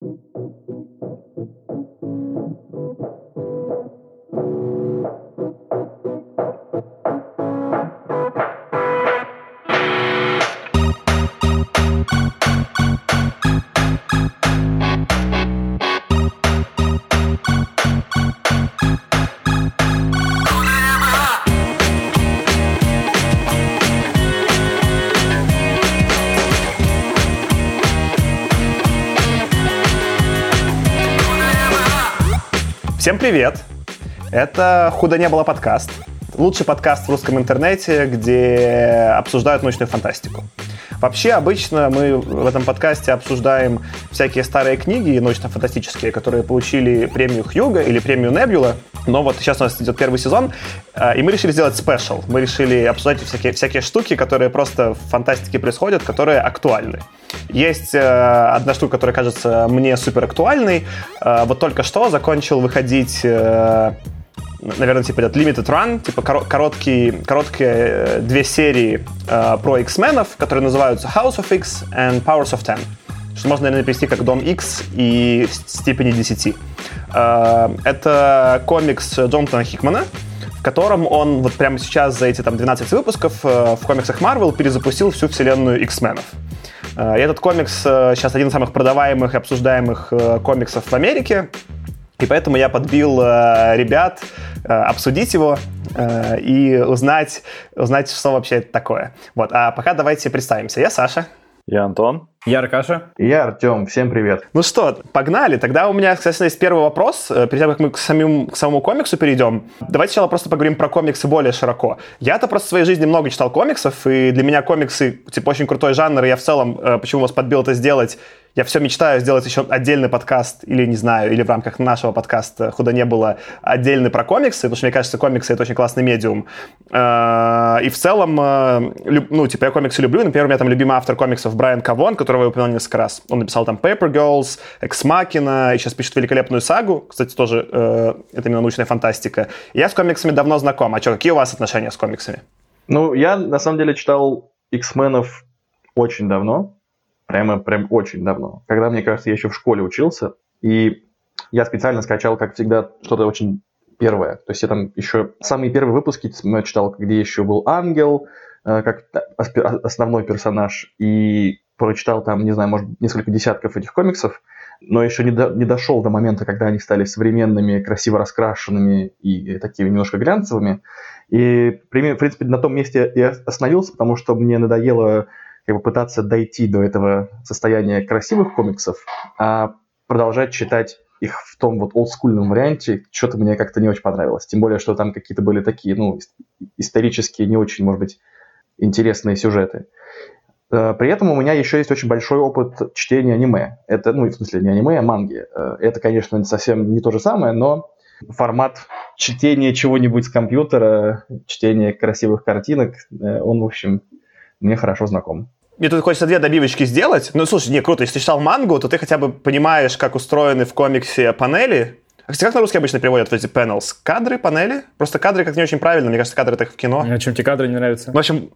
Thank you. Всем привет! Это «Худо не было» подкаст. Лучший подкаст в русском интернете, где обсуждают научную фантастику. Вообще, обычно мы в этом подкасте обсуждаем всякие старые книги научно-фантастические, которые получили премию Хьюга или премию Небюла. Но вот сейчас у нас идет первый сезон, э, и мы решили сделать спешл. Мы решили обсуждать всякие, всякие штуки, которые просто в фантастике происходят, которые актуальны. Есть э, одна штука, которая кажется мне супер актуальной. Э, вот только что закончил выходить э, наверное, типа этот Limited Run, типа короткие, короткие э, две серии э, про X-менов, которые называются House of X and Powers of Ten. Что можно, наверное, перевести как Дом X и степени 10. Э, это комикс Джонатана Хикмана, в котором он вот прямо сейчас за эти там 12 выпусков э, в комиксах Marvel перезапустил всю вселенную X-менов. Э, и этот комикс сейчас один из самых продаваемых и обсуждаемых комиксов в Америке. И поэтому я подбил ребят обсудить его и узнать, узнать, что вообще это такое. Вот. А пока давайте представимся. Я Саша. Я Антон. Я Аркаша. Я Артем. Всем привет. Ну что, погнали. Тогда у меня, кстати, есть первый вопрос. Перед тем, как мы к, самим, к самому комиксу перейдем, давайте сначала просто поговорим про комиксы более широко. Я-то просто в своей жизни много читал комиксов, и для меня комиксы, типа, очень крутой жанр, и я в целом, почему вас подбил это сделать, я все мечтаю сделать еще отдельный подкаст, или, не знаю, или в рамках нашего подкаста «Худо не было» отдельный про комиксы, потому что, мне кажется, комиксы — это очень классный медиум. Э, и в целом, э, ну, типа, я комиксы люблю. Например, у меня там любимый автор комиксов Брайан Кавон, которого я упоминал несколько раз. Он написал там Paper Girls, Ex Machina, и сейчас пишет великолепную сагу. Кстати, тоже э, это именно научная фантастика. я с комиксами давно знаком. А что, какие у вас отношения с комиксами? Ну, я, на самом деле, читал X-менов очень давно Прямо, прям очень давно. Когда, мне кажется, я еще в школе учился, и я специально скачал, как всегда, что-то очень первое. То есть я там еще самые первые выпуски читал, где еще был ангел, э, как основной персонаж, и прочитал там, не знаю, может, несколько десятков этих комиксов, но еще не, до, не дошел до момента, когда они стали современными, красиво раскрашенными и такими немножко глянцевыми. И, в принципе, на том месте я остановился, потому что мне надоело как бы пытаться дойти до этого состояния красивых комиксов, а продолжать читать их в том вот олдскульном варианте, что-то мне как-то не очень понравилось. Тем более, что там какие-то были такие, ну, исторические, не очень, может быть, интересные сюжеты. Э, при этом у меня еще есть очень большой опыт чтения аниме. Это, ну, в смысле, не аниме, а манги. Э, это, конечно, совсем не то же самое, но формат чтения чего-нибудь с компьютера, чтения красивых картинок, э, он, в общем, мне хорошо знаком. Мне тут хочется две добивочки сделать. Ну, слушай, не, круто, если ты читал мангу, то ты хотя бы понимаешь, как устроены в комиксе панели. Кстати, как на русский обычно переводят вот эти panels? Кадры, панели? Просто кадры как не очень правильно, мне кажется, кадры так в кино. А чем тебе кадры не нравятся? В общем,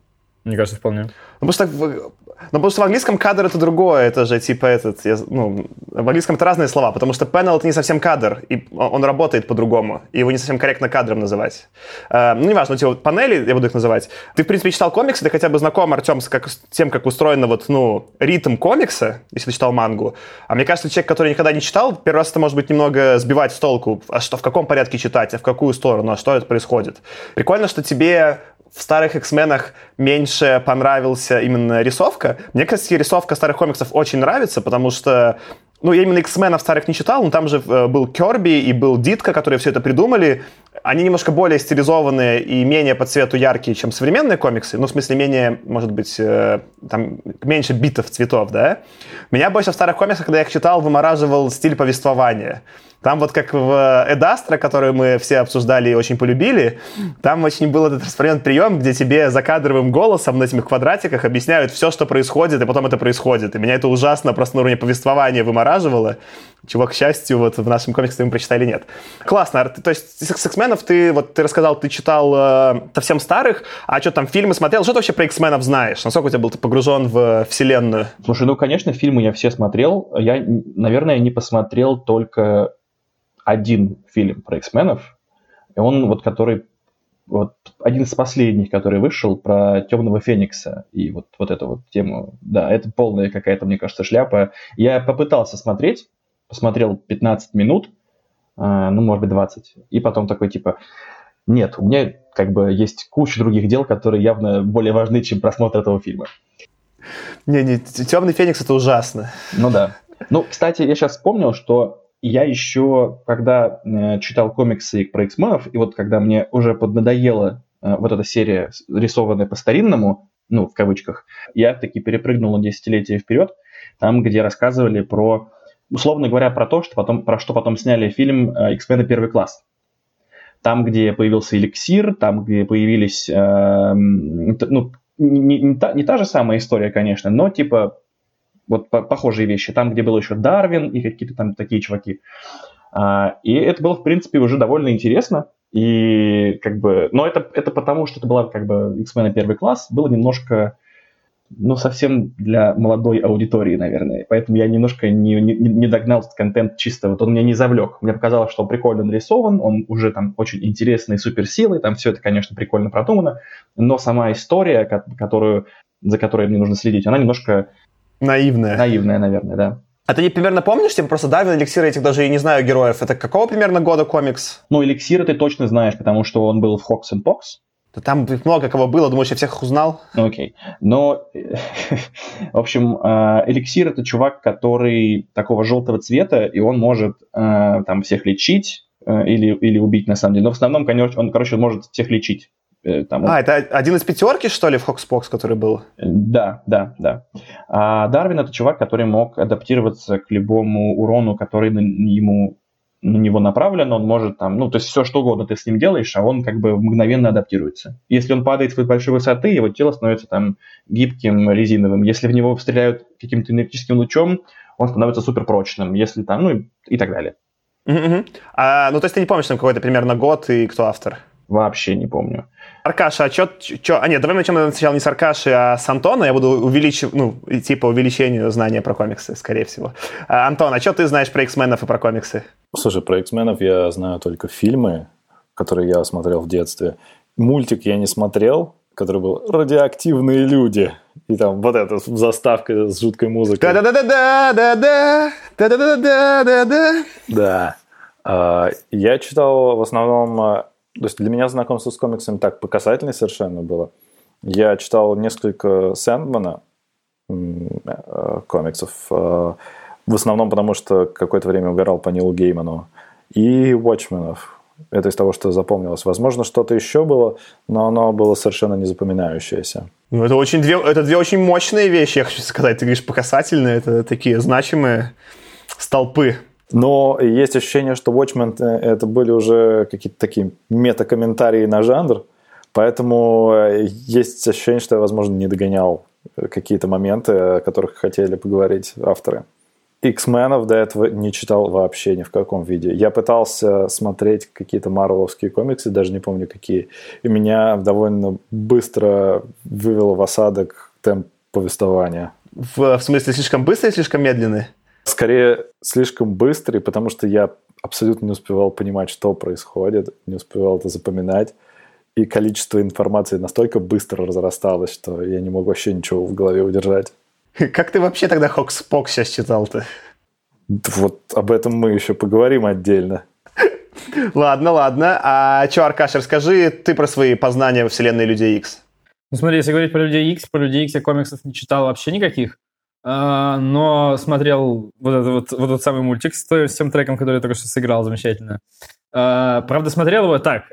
мне кажется, вполне. Ну, просто, ну, потому что в английском кадр это другое, это же типа этот, я, ну, в английском это разные слова, потому что panel это не совсем кадр, и он работает по-другому, и его не совсем корректно кадром называть. Э, ну, неважно, типа панели, я буду их называть. Ты, в принципе, читал комиксы, ты хотя бы знаком, Артем, с, как, с тем, как устроен вот, ну, ритм комикса, если ты читал мангу. А мне кажется, человек, который никогда не читал, первый раз это может быть немного сбивать с толку, а что, в каком порядке читать, а в какую сторону, а что это происходит. Прикольно, что тебе в старых X-менах меньше понравился именно рисовка. Мне, кстати, рисовка старых комиксов очень нравится, потому что ну, я именно X-менов старых не читал, но там же э, был Керби и был Дитка, которые все это придумали. Они немножко более стилизованные и менее по цвету яркие, чем современные комиксы. Ну, в смысле, менее, может быть, э, там, меньше битов цветов, да? Меня больше в старых комиксах, когда я их читал, вымораживал стиль повествования. Там вот как в Эдастро, который мы все обсуждали и очень полюбили, там очень был этот распространен прием, где тебе закадровым голосом на этих квадратиках объясняют все, что происходит, и потом это происходит. И меня это ужасно просто на уровне повествования вымораживало. Чего, к счастью, вот в нашем комиксе мы прочитали нет. Классно. То есть с X-менов ты, вот ты рассказал, ты читал э, совсем старых, а что там, фильмы смотрел? Что ты вообще про X-менов знаешь? Насколько у тебя был ты погружен в вселенную? Слушай, ну, конечно, фильмы я все смотрел. Я, наверное, не посмотрел только один фильм про X-менов. И он вот, который вот один из последних, который вышел про Темного Феникса и вот, вот эту вот тему. Да, это полная какая-то, мне кажется, шляпа. Я попытался смотреть, посмотрел 15 минут, э, ну, может быть, 20, и потом такой, типа, нет, у меня как бы есть куча других дел, которые явно более важны, чем просмотр этого фильма. Не, не, Темный Феникс это ужасно. Ну да. Ну, кстати, я сейчас вспомнил, что я еще, когда э, читал комиксы про X-менов, и вот когда мне уже поднадоела э, вот эта серия, рисованная по-старинному, ну, в кавычках, я таки перепрыгнул на десятилетия вперед, там, где рассказывали про, условно говоря, про то, что потом, про что потом сняли фильм э, «X-мены первый класс». Там, где появился эликсир, там, где появились, э, ну, не, не, та, не та же самая история, конечно, но типа вот по похожие вещи. Там, где был еще Дарвин и какие-то там такие чуваки. А, и это было, в принципе, уже довольно интересно. И как бы, но это, это потому, что это была как бы X-Men первый класс, было немножко, ну, совсем для молодой аудитории, наверное. Поэтому я немножко не, не, не догнал этот контент чисто, вот он меня не завлек. Мне показалось, что он прикольно нарисован, он уже там очень интересный, суперсилой, там все это, конечно, прикольно продумано, но сама история, которую, за которой мне нужно следить, она немножко Наивная. Наивная, наверное, да. А ты не примерно помнишь, типа просто Давин, Эликсир, этих даже и не знаю героев. Это какого примерно года комикс? Ну, Эликсира ты точно знаешь, потому что он был в Hawks and Pox. Да там много кого было, думаешь, я всех узнал? Ну, окей. Но, в общем, а, Эликсир — это чувак, который такого желтого цвета, и он может а, там всех лечить, э, или, или убить, на самом деле. Но в основном, конечно, он, короче, может всех лечить. Э, там, а, это один из пятерки, что ли, в Хокспокс, который был? Да, да, да. А Дарвин это чувак, который мог адаптироваться к любому урону, который на, ему на него направлен, он может там, ну, то есть все что угодно ты с ним делаешь, а он как бы мгновенно адаптируется. Если он падает с большой высоты, его тело становится там гибким, резиновым. Если в него стреляют каким-то энергетическим лучом, он становится суперпрочным. Если там, ну, и так далее. Uh-huh. А, ну, то есть ты не помнишь там какой-то примерно год и кто автор? Вообще не помню. Аркаша, а что... Чё... А нет, давай начнем сначала не с Аркаши, а с Антона. Я буду увеличивать, ну, идти по увеличению знания про комиксы, скорее всего. А, Антон, а что ты знаешь про X-менов и про комиксы? Слушай, про X-менов я знаю только фильмы, которые я смотрел в детстве. Мультик я не смотрел, который был «Радиоактивные люди». И там вот эта заставка с жуткой музыкой. Да-да-да-да-да-да! Да-да-да-да-да-да! Да. А, я читал в основном а, то есть для меня знакомство с комиксами так по совершенно было. Я читал несколько Сэндмана э, комиксов, э, в основном потому, что какое-то время угорал по Нилу Гейману, и Watchmen'ов. Это из того, что запомнилось. Возможно, что-то еще было, но оно было совершенно не запоминающееся. Ну, это, очень две, это две очень мощные вещи, я хочу сказать. Ты говоришь, по это такие значимые столпы но есть ощущение, что Watchmen э, это были уже какие-то такие мета-комментарии на жанр, поэтому э, есть ощущение, что я, возможно, не догонял э, какие-то моменты, о которых хотели поговорить авторы. X-менов до этого не читал вообще ни в каком виде. Я пытался смотреть какие-то марвеловские комиксы, даже не помню какие, и меня довольно быстро вывело в осадок темп повествования. В, в смысле, слишком быстрый или слишком медленный? Скорее, слишком быстрый, потому что я абсолютно не успевал понимать, что происходит, не успевал это запоминать. И количество информации настолько быстро разрасталось, что я не мог вообще ничего в голове удержать. Как ты вообще тогда Хокспок сейчас читал-то? Вот об этом мы еще поговорим отдельно. Ладно, ладно. А что, Аркаш, расскажи ты про свои познания во вселенной Людей Икс. Ну смотри, если говорить про Людей Икс, про Людей Икс я комиксов не читал вообще никаких. А, но смотрел вот, этот, вот, вот этот самый мультик с, с тем треком, который я только что сыграл, замечательно. А, правда, смотрел его так.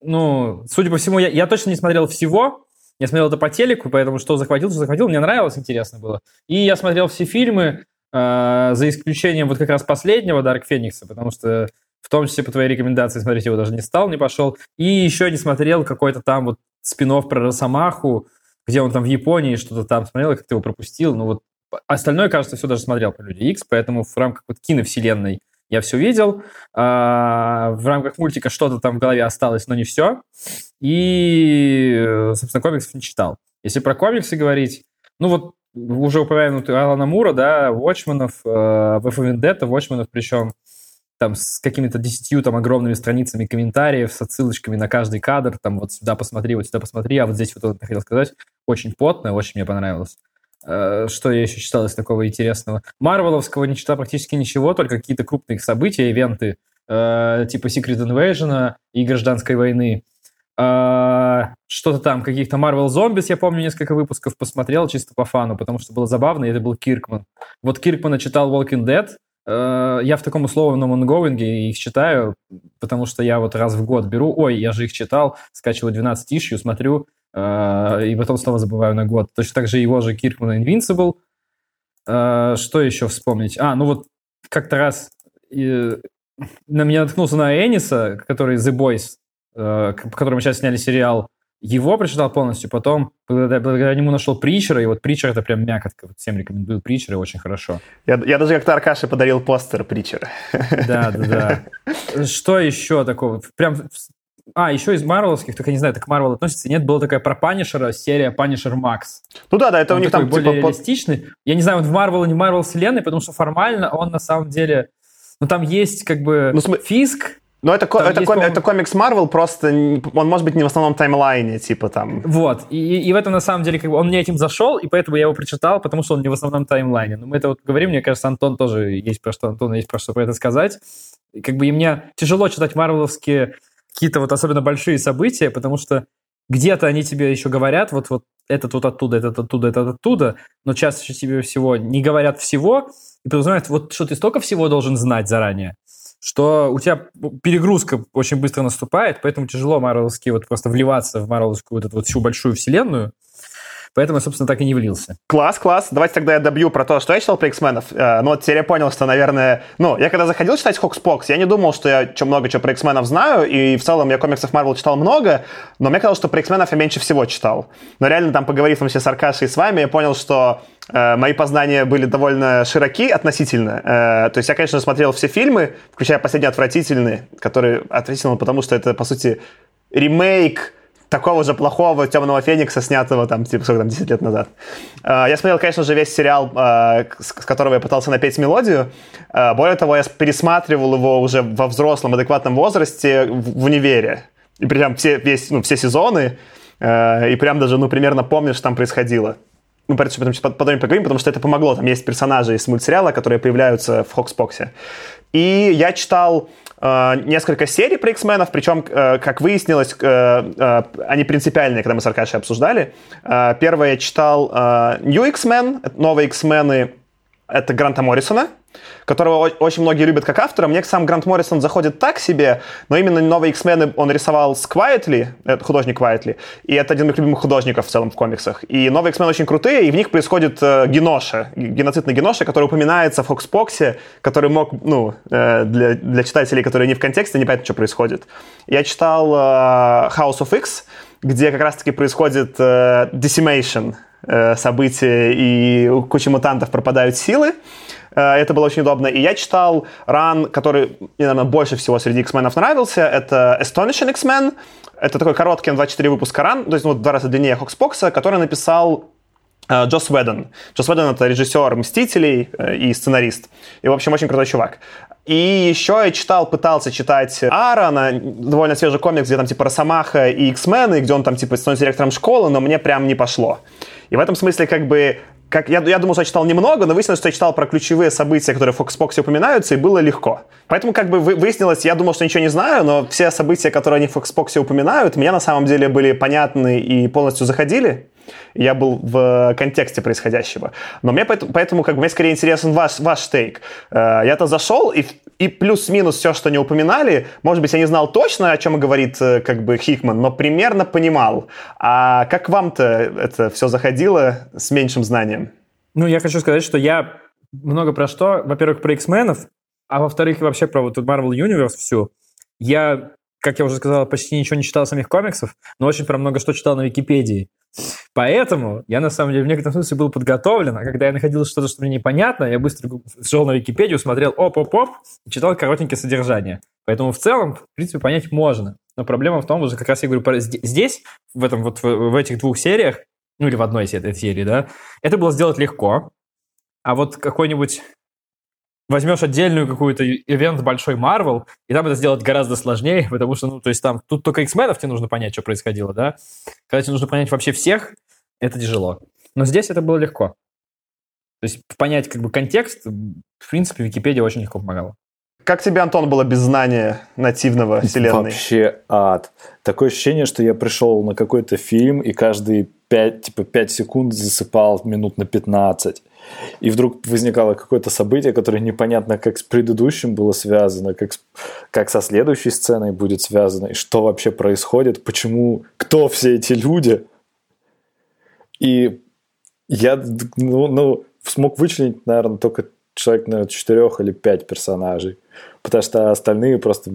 Ну, судя по всему, я, я точно не смотрел всего. Я смотрел это по телеку, поэтому что захватил, что захватил, мне нравилось, интересно было. И я смотрел все фильмы, э, за исключением вот как раз последнего Дарк Феникса, потому что в том числе по твоей рекомендации смотреть его даже не стал, не пошел. И еще не смотрел какой-то там вот спин про Росомаху, где он там в Японии что-то там смотрел, как ты его пропустил, ну вот Остальное, кажется, все даже смотрел про Люди Икс, поэтому в рамках вот киновселенной я все видел. А, в рамках мультика что-то там в голове осталось, но не все. И, собственно, комиксов не читал. Если про комиксы говорить, ну вот уже упомянутый Алана Мура, да, Watchmen'ов, э, for Vendetta, Watchmen'ов, причем там с какими-то десятью там огромными страницами комментариев, с отсылочками на каждый кадр, там вот сюда посмотри, вот сюда посмотри, а вот здесь вот это хотел сказать. Очень потно, очень мне понравилось. Э, что я еще читал из такого интересного? Марвеловского не читал практически ничего, только какие-то крупные события, ивенты, э, типа Secret Invasion и Гражданской войны. Э, что-то там, каких-то Marvel Zombies, я помню, несколько выпусков посмотрел чисто по фану, потому что было забавно, и это был Киркман. Вот Киркмана читал Walking Dead, я в таком условном онгоинге их читаю, потому что я вот раз в год беру, ой, я же их читал, скачиваю 12 ишью, смотрю, а, и потом снова забываю на год. Точно так же его же Киркмана Invincible. А, что еще вспомнить? А, ну вот как-то раз на меня наткнулся на Эниса, который The Boys, по которому сейчас сняли сериал. Его прочитал полностью, потом благодаря, благодаря нему нашел Притчера, и вот Притчер это прям мякотка. Вот всем рекомендую Притчера, очень хорошо. Я, я даже как-то Аркаше подарил постер Притчера. Да, да, да. Что еще такого? Прям а, еще из Марвеловских, только не знаю, это к Марвел относится, нет, была такая про Панишера, серия Punisher MAX. Ну да, да, это он у них там более типа, реалистичный. Я не знаю, он в Марвел не Марвел вселенной, потому что формально он на самом деле... Ну там есть как бы ну, см... Фиск, ну, это, это, есть, ком, это комикс Марвел, просто он может быть не в основном таймлайне, типа там. Вот, и, и в этом на самом деле как бы он мне этим зашел, и поэтому я его прочитал, потому что он не в основном таймлайне. Но мы это вот говорим, мне кажется, Антон тоже есть про что, Антон есть про что про это сказать. И как бы и мне тяжело читать марвеловские какие-то вот особенно большие события, потому что где-то они тебе еще говорят, вот, вот этот вот оттуда, этот оттуда, этот оттуда, но чаще тебе всего не говорят всего, и подразумевают, вот что ты столько всего должен знать заранее, что у тебя перегрузка очень быстро наступает, поэтому тяжело марвеловски вот просто вливаться в марвеловскую вот эту вот всю большую вселенную, Поэтому я, собственно, так и не влился. Класс, класс. Давайте тогда я добью про то, что я читал про X-Men ов. Э, ну, вот теперь я понял, что, наверное... Ну, я когда заходил читать HoXPoX, я не думал, что я чё, много чего про X-Men ов знаю, и в целом я комиксов Марвел читал много, но мне казалось, что про X-менов я меньше всего читал. Но реально там, поговорив вообще с Аркашей и с вами, я понял, что мои познания были довольно широки относительно. Э, то есть я, конечно, смотрел все фильмы, включая «Последний отвратительный», который отвратительный, потому что это, по сути, ремейк такого же плохого Темного Феникса, снятого там, типа, сколько там, 10 лет назад. А, я смотрел, конечно же, весь сериал, с которого я пытался напеть мелодию. Более того, я пересматривал его уже во взрослом, адекватном возрасте в универе. И прям все, весь, ну, все сезоны. И прям даже, ну, примерно помню, что там происходило. Мы про это потом, поговорим, потому что это помогло. Там есть персонажи из мультсериала, которые появляются в Хокспоксе. И я читал э, несколько серий про X-менов, причем, э, как выяснилось, э, э, они принципиальные, когда мы с Аркашей обсуждали. Э, первое я читал э, New X-Men, новые X-мены, это Гранта Моррисона которого очень многие любят как автора. Мне сам Грант Моррисон заходит так себе, но именно новые X-Men он рисовал с Квайтли, это художник Квайтли, и это один из моих любимых художников в целом в комиксах. И новые X-Men очень крутые, и в них происходит э, геноша, геноцид на геноша, который упоминается в Хокспоксе, который мог, ну, э, для, для читателей, которые не в контексте, не понятно, что происходит. Я читал э, House of X, где как раз-таки происходит э, decimation, э, события, и у кучи мутантов пропадают силы. Э, это было очень удобно. И я читал ран, который мне, наверное, больше всего среди X-менов нравился. Это Astonishing X-Men. Это такой короткий 24 выпуска ран, то есть ну, в два раза длиннее Хокспокса, который написал э, Джос Уэддон. Джос Уэддон — это режиссер «Мстителей» э, и сценарист. И, в общем, очень крутой чувак. И еще я читал, пытался читать Аарона, довольно свежий комикс, где там типа Росомаха и X-мены, где он там типа становится директором школы, но мне прям не пошло. И в этом смысле как бы как, я, я думал, что я читал немного, но выяснилось, что я читал про ключевые события, которые в Foxbox упоминаются, и было легко. Поэтому как бы выяснилось, я думал, что ничего не знаю, но все события, которые они в Foxbox упоминают, мне на самом деле были понятны и полностью заходили я был в контексте происходящего. Но мне поэтому, поэтому как бы, мне скорее интересен ваш, ваш тейк. Э, я-то зашел, и, и плюс-минус все, что не упоминали, может быть, я не знал точно, о чем говорит э, как бы Хикман, но примерно понимал. А как вам-то это все заходило с меньшим знанием? Ну, я хочу сказать, что я много про что. Во-первых, про X-менов, а во-вторых, вообще про вот Marvel Universe всю. Я, как я уже сказал, почти ничего не читал самих комиксов, но очень про много что читал на Википедии. Поэтому я, на самом деле, в некотором смысле был подготовлен, а когда я находил что-то, что мне непонятно, я быстро шел на Википедию, смотрел оп-оп-оп и читал коротенькое содержание. Поэтому в целом, в принципе, понять можно. Но проблема в том, уже как раз я говорю, здесь, в, этом, вот, в, этих двух сериях, ну или в одной из этой серии, да, это было сделать легко, а вот какой-нибудь возьмешь отдельную какую-то ивент большой Marvel, и там это сделать гораздо сложнее, потому что, ну, то есть там, тут только X-Men тебе нужно понять, что происходило, да? Когда тебе нужно понять вообще всех, это тяжело. Но здесь это было легко. То есть понять как бы контекст, в принципе, Википедия очень легко помогала. Как тебе, Антон, было без знания нативного вселенной? Вообще ад. Такое ощущение, что я пришел на какой-то фильм и каждые 5, типа, 5 секунд засыпал минут на 15. И вдруг возникало какое-то событие, которое непонятно, как с предыдущим было связано, как, с, как со следующей сценой будет связано, и что вообще происходит, почему, кто все эти люди. И я ну, ну, смог вычленить, наверное, только человек, наверное, четырех или пять персонажей потому что остальные просто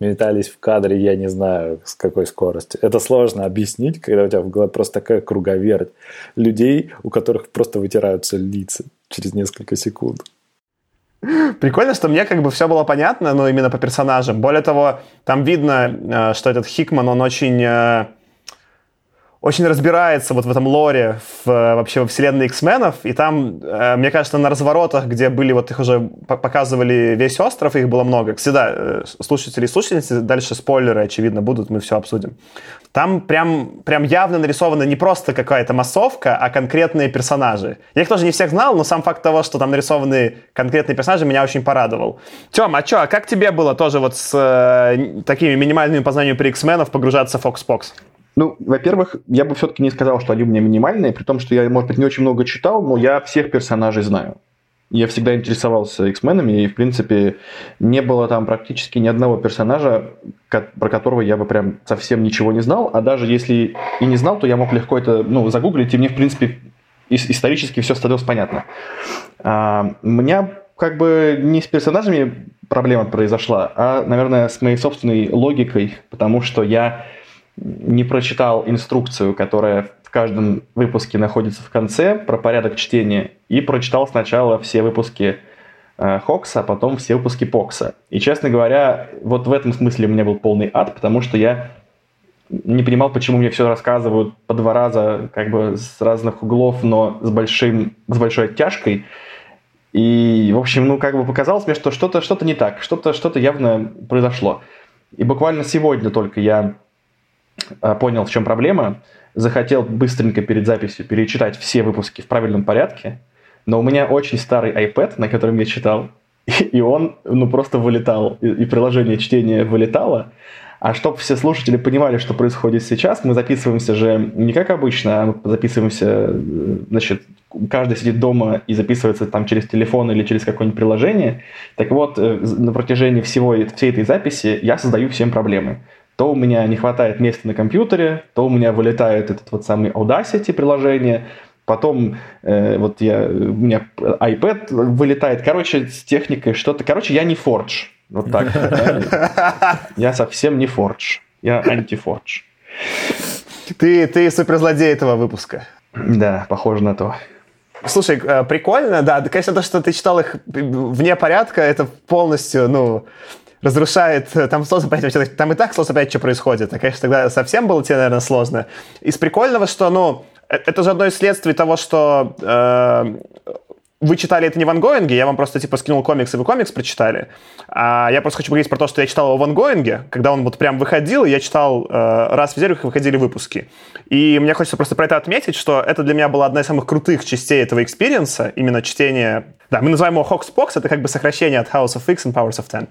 метались в кадре, я не знаю, с какой скоростью. Это сложно объяснить, когда у тебя в голове просто такая круговерть людей, у которых просто вытираются лица через несколько секунд. Прикольно, что мне как бы все было понятно, но именно по персонажам. Более того, там видно, э, что этот Хикман, он очень э, очень разбирается вот в этом лоре, в, вообще во вселенной X-менов, и там, э, мне кажется, на разворотах, где были, вот их уже показывали весь остров, их было много. Всегда э, слушатели и слушательницы, дальше спойлеры, очевидно, будут, мы все обсудим. Там прям, прям явно нарисована не просто какая-то массовка, а конкретные персонажи. Я их тоже не всех знал, но сам факт того, что там нарисованы конкретные персонажи, меня очень порадовал. Тем, а что, а как тебе было тоже вот с э, такими минимальными познаниями при X-менов погружаться в Fox? Ну, во-первых, я бы все-таки не сказал, что они у меня минимальные, при том, что я, может быть, не очень много читал, но я всех персонажей знаю. Я всегда интересовался X-менами, и, в принципе, не было там практически ни одного персонажа, про которого я бы прям совсем ничего не знал, а даже если и не знал, то я мог легко это ну, загуглить, и мне, в принципе, исторически все становилось понятно. А, у меня как бы не с персонажами проблема произошла, а, наверное, с моей собственной логикой, потому что я не прочитал инструкцию, которая в каждом выпуске находится в конце про порядок чтения, и прочитал сначала все выпуски э, Хокса, а потом все выпуски Покса. И, честно говоря, вот в этом смысле у меня был полный ад, потому что я не понимал, почему мне все рассказывают по два раза, как бы с разных углов, но с, большим, с большой оттяжкой. И, в общем, ну, как бы показалось мне, что что-то что не так, что-то что явно произошло. И буквально сегодня только я понял, в чем проблема, захотел быстренько перед записью перечитать все выпуски в правильном порядке, но у меня очень старый iPad, на котором я читал, и он ну, просто вылетал, и приложение чтения вылетало. А чтобы все слушатели понимали, что происходит сейчас, мы записываемся же не как обычно, а мы записываемся, э, значит, каждый сидит дома и записывается там через телефон или через какое-нибудь приложение. Так вот, э, на протяжении всего, всей этой записи я создаю всем проблемы то у меня не хватает места на компьютере, то у меня вылетает этот вот самый Audacity приложение, потом э, вот я, у меня iPad вылетает. Короче, с техникой что-то. Короче, я не Forge. Вот так. Я совсем не Forge. Я анти-Forge. Ты, ты суперзлодей этого выпуска. Да, похоже на то. Слушай, э, прикольно, да. Конечно, то, что ты читал их вне порядка, это полностью, ну, разрушает, э, там сложно понять, там и так сложно понять, что происходит. А, конечно, тогда совсем было тебе, наверное, сложно. Из прикольного, что, ну, э, это же одно из следствий того, что э, вы читали это не в ongoing е, я вам просто типа скинул комикс, и вы комикс прочитали. А я просто хочу поговорить про то, что я читал его в ongoing е, когда он вот прям выходил, и я читал э, раз в неделю, выходили выпуски. И мне хочется просто про это отметить, что это для меня была одна из самых крутых частей этого experience а, именно чтение да, мы называем его HoXPoX, это как бы сокращение от House of X and Powers of Ten.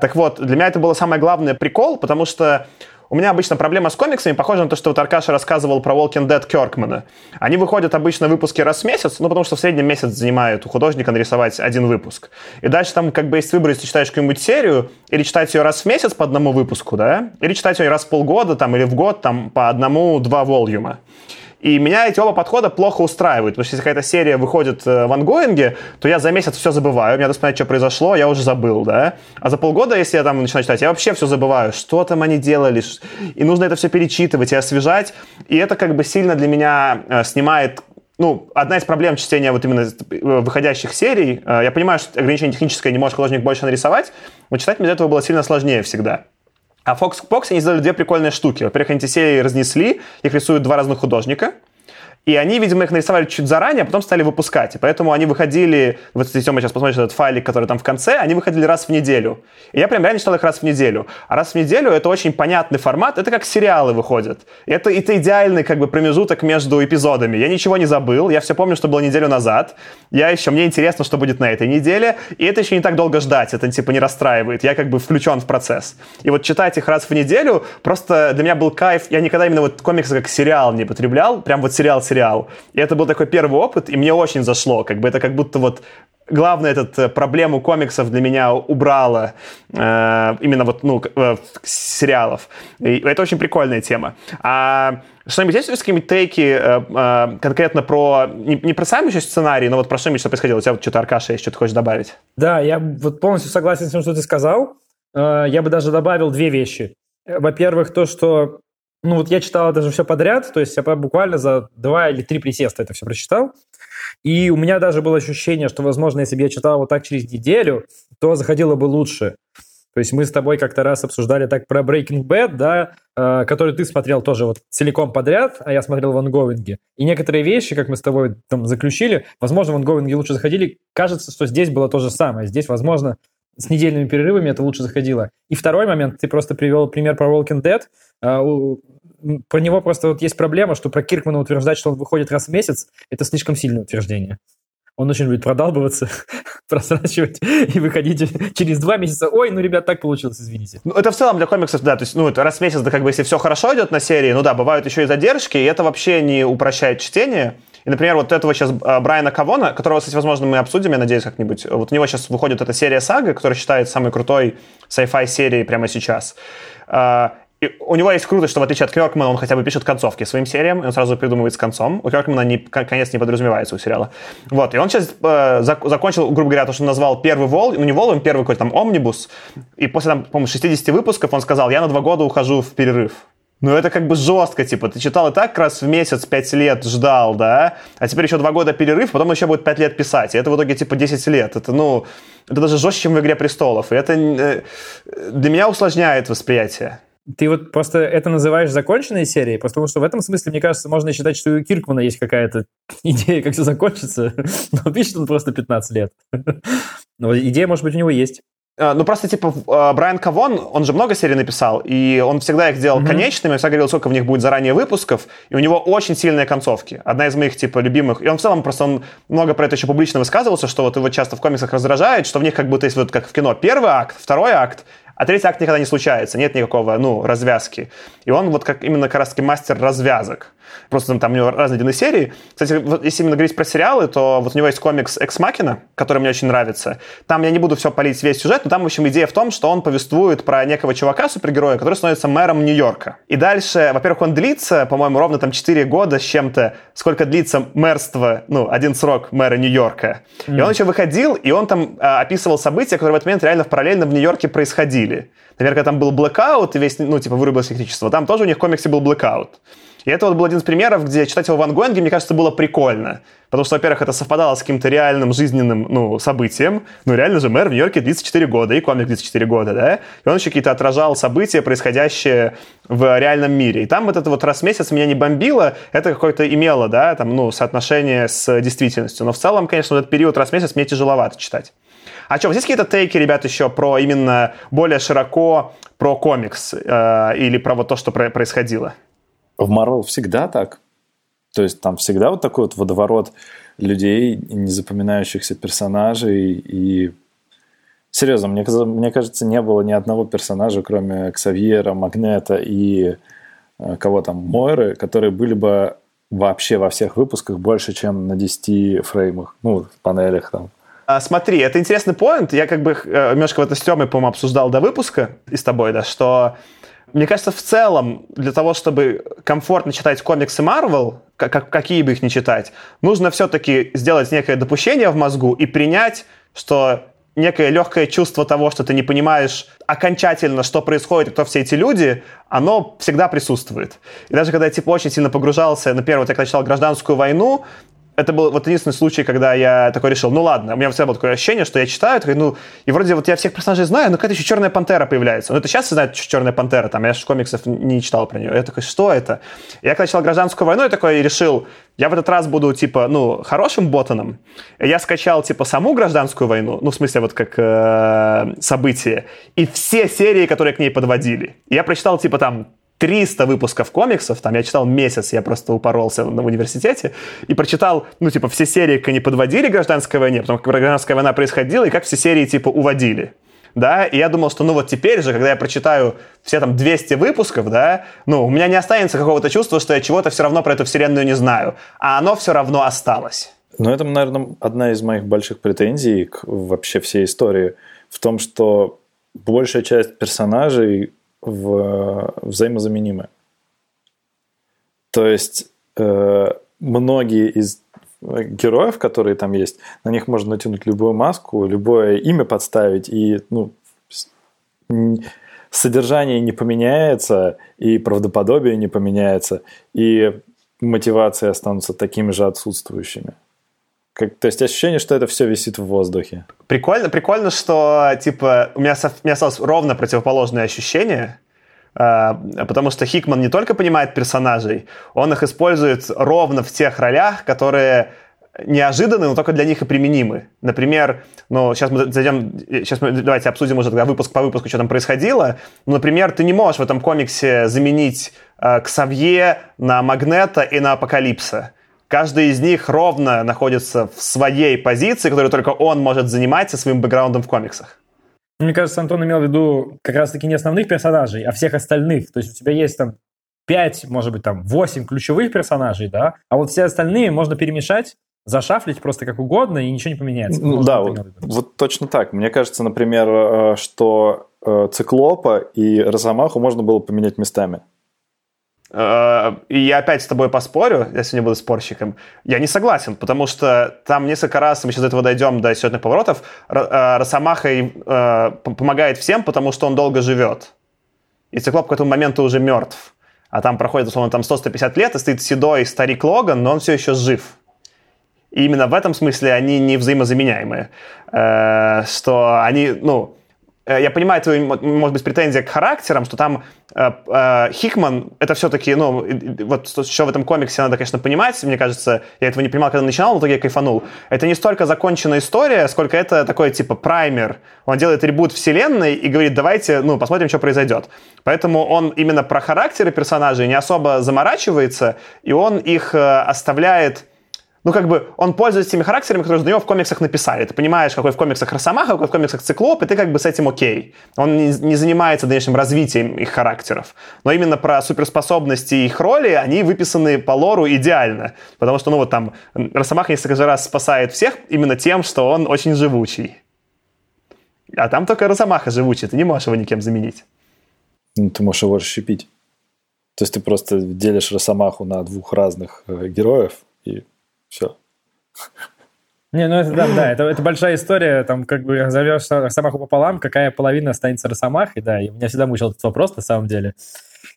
Так вот, для меня это было самое главное прикол, потому что у меня обычно проблема с комиксами похожа на то, что вот Аркаша рассказывал про Walking Dead Кёркмана. Они выходят обычно выпуски раз в месяц, ну, потому что в среднем месяц занимает у художника нарисовать один выпуск. И дальше там как бы есть выбор, если читаешь какую-нибудь серию, или читать ее раз в месяц по одному выпуску, да, или читать ее раз в полгода там, или в год там по одному-два волюма. И меня эти оба подхода плохо устраивают, потому что если какая-то серия выходит э, в ангоинге, то я за месяц все забываю, мне надо вспоминать, что произошло, я уже забыл, да. А за полгода, если я там начинаю читать, я вообще все забываю, что там они делали, и нужно это все перечитывать и освежать, и это как бы сильно для меня э, снимает ну, одна из проблем чтения вот именно э, выходящих серий, я понимаю, что ограничение техническое, не можешь художник больше нарисовать, но читать мне для этого было сильно сложнее всегда. А Fox Fox они сделали две прикольные штуки. Во-первых, они разнесли, их рисуют два разных художника – и они, видимо, их нарисовали чуть заранее, а потом стали выпускать. И поэтому они выходили, вот если Тёма сейчас посмотришь этот файлик, который там в конце, они выходили раз в неделю. И я прям реально читал их раз в неделю. А раз в неделю это очень понятный формат, это как сериалы выходят. Это, это идеальный как бы промежуток между эпизодами. Я ничего не забыл, я все помню, что было неделю назад. Я еще, мне интересно, что будет на этой неделе. И это еще не так долго ждать, это типа не расстраивает. Я как бы включен в процесс. И вот читать их раз в неделю просто для меня был кайф. Я никогда именно вот комиксы как сериал не потреблял, прям вот сериал-сериал сериал. И это был такой первый опыт, и мне очень зашло. Как бы это как будто вот главное этот э, проблему комиксов для меня убрало э, именно вот ну э, сериалов. И это очень прикольная тема. А что-нибудь есть какие-нибудь тейки э, э, конкретно про не, не про сам еще сценарий, но вот про что-нибудь, что происходило? У тебя вот что-то Аркаша есть, что ты хочешь добавить? Да, я вот полностью согласен с тем, что ты сказал. Э, я бы даже добавил две вещи. Во-первых, то, что ну вот я читал даже все подряд, то есть я буквально за два или три присеста это все прочитал. И у меня даже было ощущение, что, возможно, если бы я читал вот так через неделю, то заходило бы лучше. То есть мы с тобой как-то раз обсуждали так про Breaking Bad, да, э, который ты смотрел тоже вот целиком подряд, а я смотрел в ангоинге. И некоторые вещи, как мы с тобой там заключили, возможно, в ангоинге лучше заходили. Кажется, что здесь было то же самое. Здесь, возможно, с недельными перерывами это лучше заходило. И второй момент, ты просто привел пример про Walking Dead. А, про него просто вот есть проблема, что про Киркмана утверждать, что он выходит раз в месяц, это слишком сильное утверждение. Он очень любит продалбываться, просрачивать и выходить через два месяца. Ой, ну, ребят, так получилось, извините. Ну, это в целом для комиксов, да, то есть, ну, это раз в месяц, да, как бы, если все хорошо идет на серии, ну да, бывают еще и задержки, и это вообще не упрощает чтение. И, например, вот этого сейчас а, Брайана Кавона, которого, кстати, возможно, мы обсудим, я надеюсь, как-нибудь. Вот у него сейчас выходит эта серия Сага, которая считается самой крутой sci-fi серией прямо сейчас. А, и у него есть круто, что в отличие от Кёркмана, он хотя бы пишет концовки своим сериям, и он сразу придумывает с концом. У Кёркмана не, конец не подразумевается у сериала. Вот, и он сейчас э, зак- закончил, грубо говоря, то, что он назвал первый вол, ну не волн, первый какой-то там омнибус, и после, там, по-моему, 60 выпусков он сказал, я на два года ухожу в перерыв. Ну, это как бы жестко, типа, ты читал и так как раз в месяц, пять лет ждал, да, а теперь еще два года перерыв, потом еще будет пять лет писать, и это в итоге, типа, 10 лет. Это, ну, это даже жестче, чем в «Игре престолов», и это э, для меня усложняет восприятие. Ты вот просто это называешь законченной серией, потому что в этом смысле, мне кажется, можно считать, что у Киркмана есть какая-то идея, как все закончится, но пишет он просто 15 лет. Но идея, может быть, у него есть. А, ну, просто, типа, а, Брайан Кавон, он же много серий написал, и он всегда их делал mm-hmm. конечными, всегда говорил, сколько в них будет заранее выпусков, и у него очень сильные концовки. Одна из моих, типа, любимых. И он в целом просто, он много про это еще публично высказывался, что вот его часто в комиксах раздражает, что в них как будто есть вот как в кино первый акт, второй акт, а третий акт никогда не случается, нет никакого, ну, развязки. И он вот как именно как раз мастер развязок. Просто там у него разные длины серии. Кстати, вот если именно говорить про сериалы, то вот у него есть комикс «Экс Макина», который мне очень нравится. Там я не буду все полить весь сюжет, но там, в общем, идея в том, что он повествует про некого чувака, супергероя, который становится мэром Нью-Йорка. И дальше, во-первых, он длится, по-моему, ровно там 4 года с чем-то, сколько длится мэрство, ну, один срок мэра Нью-Йорка. Mm. И он еще выходил, и он там а, описывал события, которые в этот момент реально параллельно в Нью-Йорке происходили. Например, когда там был блэкаут, и весь, ну, типа, вырубилось электричество, там тоже у них в комиксе был блэкаут. И это вот был один из примеров, где читать его в ongoing е, мне кажется, было прикольно. Потому что, во-первых, это совпадало с каким-то реальным жизненным ну, событием. Ну, реально же мэр в Нью-Йорке длится 4 года, и комик длится 4 года, да? И он еще какие-то отражал события, происходящие в реальном мире. И там вот это вот раз в месяц меня не бомбило, это какое-то имело, да, там, ну, соотношение с действительностью. Но в целом, конечно, вот этот период раз в месяц мне тяжеловато читать. А что, здесь какие-то тейки, ребят, еще про именно более широко про комикс э, или про вот то, что происходило? В Marvel всегда так. То есть там всегда вот такой вот водоворот людей, незапоминающихся персонажей. И серьезно, мне, мне кажется, не было ни одного персонажа, кроме Ксавьера, Магнета и э, кого там, Мойры, которые были бы вообще во всех выпусках больше, чем на 10 фреймах, ну, панелях там. А, смотри, это интересный поинт. Я как бы э, немножко в это с Тёмой, по-моему, обсуждал до выпуска и с тобой, да, что мне кажется, в целом, для того, чтобы комфортно читать комиксы Marvel, как, какие бы их ни читать, нужно все-таки сделать некое допущение в мозгу и принять, что некое легкое чувство того, что ты не понимаешь окончательно, что происходит и кто все эти люди, оно всегда присутствует. И даже когда я типа очень сильно погружался, например, вот я когда читал «Гражданскую войну», это был вот единственный случай, когда я такой решил, ну ладно, у меня всегда было такое ощущение, что я читаю, такой, ну, и вроде вот я всех персонажей знаю, но какая-то еще Черная Пантера появляется. Ну, это сейчас знает, что Черная Пантера, там, я же комиксов не читал про нее. Я такой, что это? Я когда читал Гражданскую войну, я такой решил, я в этот раз буду, типа, ну, хорошим ботаном. Я скачал, типа, саму Гражданскую войну, ну, в смысле, вот как э, событие, и все серии, которые к ней подводили. Я прочитал, типа, там, 300 выпусков комиксов, там я читал месяц, я просто упоролся в университете, и прочитал, ну, типа, все серии, как они подводили гражданской войне, потом, как гражданская война происходила, и как все серии, типа, уводили. Да, и я думал, что, ну, вот теперь же, когда я прочитаю все там 200 выпусков, да, ну, у меня не останется какого-то чувства, что я чего-то все равно про эту вселенную не знаю, а оно все равно осталось. Ну, это, наверное, одна из моих больших претензий к вообще всей истории в том, что большая часть персонажей в, взаимозаменимы. То есть э, многие из героев, которые там есть, на них можно натянуть любую маску, любое имя подставить, и ну, содержание не поменяется, и правдоподобие не поменяется, и мотивации останутся такими же отсутствующими. Как, то есть ощущение, что это все висит в воздухе. Прикольно, прикольно, что типа у меня, у меня осталось ровно противоположное ощущение, э, потому что Хикман не только понимает персонажей, он их использует ровно в тех ролях, которые неожиданны, но только для них и применимы. Например, ну, сейчас мы зайдем, сейчас мы, давайте обсудим уже тогда выпуск по выпуску, что там происходило. Ну, например, ты не можешь в этом комиксе заменить э, Ксавье на Магнета и на Апокалипса. Каждый из них ровно находится в своей позиции, которую только он может занимать со своим бэкграундом в комиксах. Мне кажется, Антон имел в виду как раз-таки не основных персонажей, а всех остальных. То есть у тебя есть там 5, может быть, там 8 ключевых персонажей, да, а вот все остальные можно перемешать, зашафлить просто как угодно, и ничего не поменяется. Ну, да, вот, вот точно так. Мне кажется, например, э, что э, Циклопа и Росомаху можно было поменять местами. Э, и я опять с тобой поспорю, я сегодня буду спорщиком. Я не согласен, потому что там несколько раз, мы сейчас до этого дойдем, до сюжетных поворотов, э, Росомаха э, помогает всем, потому что он долго живет. И Циклоп к этому моменту уже мертв. А там проходит, условно, там 100-150 лет, и стоит седой старик Логан, но он все еще жив. И именно в этом смысле они не взаимозаменяемые. Что они, ну, я понимаю твою, может быть, претензия к характерам, что там э, э, Хикман, это все-таки, ну, вот что в этом комиксе надо, конечно, понимать, мне кажется, я этого не понимал, когда начинал, но в итоге я кайфанул. Это не столько законченная история, сколько это такой, типа, праймер. Он делает ребут вселенной и говорит, давайте, ну, посмотрим, что произойдет. Поэтому он именно про характеры персонажей не особо заморачивается, и он их э, оставляет ну, как бы, он пользуется теми характерами, которые за него в комиксах написали. Ты понимаешь, какой в комиксах Росомаха, какой в комиксах Циклоп, и ты как бы с этим окей. Он не, не занимается дальнейшим развитием их характеров. Но именно про суперспособности и их роли, они выписаны по лору идеально. Потому что, ну, вот там, Росомаха несколько раз спасает всех именно тем, что он очень живучий. А там только Росомаха живучий, ты не можешь его никем заменить. Ну, ты можешь его расщепить. То есть ты просто делишь Росомаху на двух разных э, героев, все. Не, ну это да, да, это, это большая история, там как бы разовьешь Росомаху пополам, какая половина останется Росомахой, да, и меня всегда мучил этот вопрос на самом деле.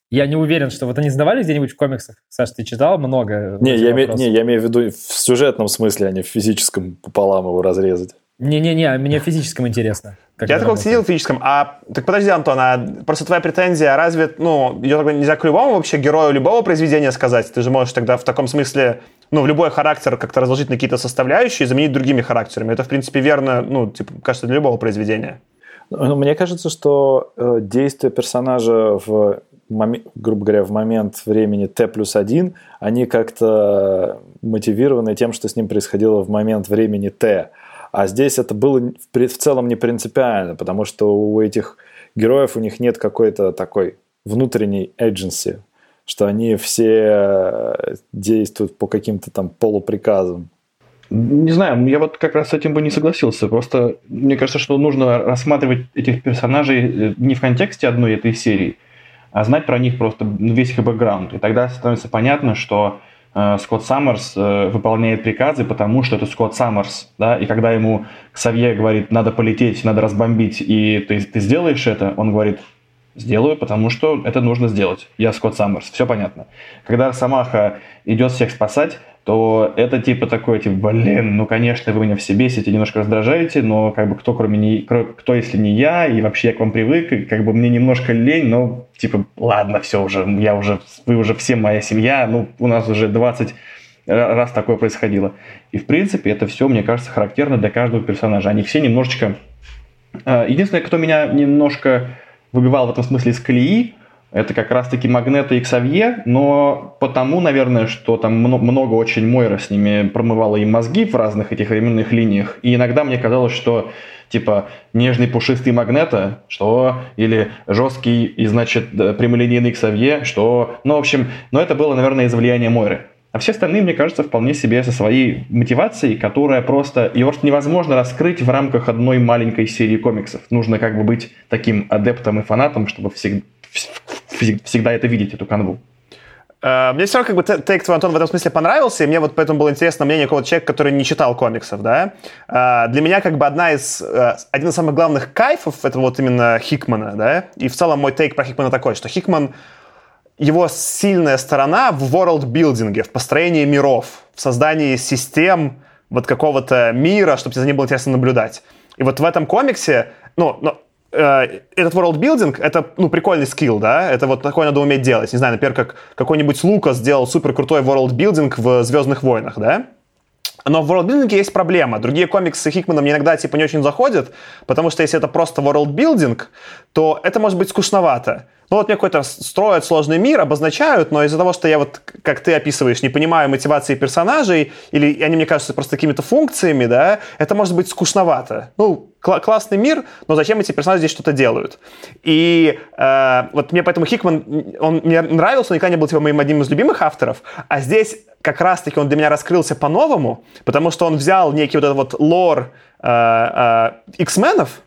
Я не уверен, что вот они задавали где-нибудь в комиксах? Саша, ты читал много? Не, я, име, не я имею в виду в сюжетном смысле, а не в физическом пополам его разрезать. Не-не-не, мне в физическом интересно. Как я такого ценил в физическом. А, так подожди, Антон, а просто твоя претензия, разве, ну, ее нельзя к любому вообще герою любого произведения сказать? Ты же можешь тогда в таком смысле, ну, в любой характер как-то разложить на какие-то составляющие и заменить другими характерами. Это, в принципе, верно, ну, типа, кажется, для любого произведения. Ну, мне кажется, что э, действия персонажа в грубо говоря, в момент времени Т плюс один, они как-то мотивированы тем, что с ним происходило в момент времени Т. А здесь это было в целом не принципиально, потому что у этих героев у них нет какой-то такой внутренней agency, что они все э, действуют по каким-то там полуприказам. Не знаю, я вот как раз с этим бы не согласился. Просто мне кажется, что нужно рассматривать этих персонажей э, не в контексте одной этой серии, а знать про них просто весь их бэкграунд. И тогда становится понятно, что Скотт Саммерс э, выполняет приказы, потому что это Скотт Саммерс, да, и когда ему Ксавье говорит, надо полететь, надо разбомбить, и ты, ты сделаешь это, он говорит, сделаю, потому что это нужно сделать. Я Скотт Саммерс, все понятно. Когда Росомаха идет всех спасать, то это типа такой, типа, блин, ну, конечно, вы меня все бесите, немножко раздражаете, но как бы кто, кроме не, кто, если не я, и вообще я к вам привык, и как бы мне немножко лень, но типа, ладно, все уже, я уже, вы уже все моя семья, ну, у нас уже 20 раз такое происходило. И, в принципе, это все, мне кажется, характерно для каждого персонажа. Они все немножечко... А, единственное, кто меня немножко выбивал в этом смысле из колеи, это как раз-таки Магнета и Ксавье, но потому, наверное, что там много очень Мойра с ними промывала им мозги в разных этих временных линиях. И иногда мне казалось, что типа нежный пушистый Магнета, что, или жесткий и, значит, прямолинейный Ксавье, что, ну, в общем, но это было, наверное, из влияния Мойры. А все остальные, мне кажется, вполне себе со своей мотивацией, которая просто... Ее просто невозможно раскрыть в рамках одной маленькой серии комиксов. Нужно как бы быть таким адептом и фанатом, чтобы всегда всегда это видеть, эту канву. Uh, мне все равно как бы тейк твой, Антон, в этом смысле понравился, и мне вот поэтому было интересно мнение какого-то человека, который не читал комиксов, да. Uh, для меня как бы одна из, uh, один из самых главных кайфов это вот именно Хикмана, да, и в целом мой тейк про Хикмана такой, что Хикман, его сильная сторона в world-билдинге, в построении миров, в создании систем вот какого-то мира, чтобы за ним было интересно наблюдать. И вот в этом комиксе, ну, ну Э, этот world-building — это, ну, прикольный скилл, да, это вот такое надо уметь делать. Не знаю, например, как какой-нибудь Лукас сделал супер крутой world-building в «Звездных войнах», да, но в world-building есть проблема. Другие комиксы Хикмана мне иногда типа не очень заходят, потому что если это просто world-building, то это может быть скучновато. Ну вот мне какой-то строят сложный мир, обозначают, но из-за того, что я вот, как ты описываешь, не понимаю мотивации персонажей, или они мне кажутся просто какими-то функциями, да, это может быть скучновато. Ну, кл- классный мир, но зачем эти персонажи здесь что-то делают? И э, вот мне поэтому Хикман, он мне нравился, он никогда не был типа, моим одним из любимых авторов, а здесь как раз-таки он для меня раскрылся по-новому, потому что он взял некий вот этот вот лор э, э, X-менов,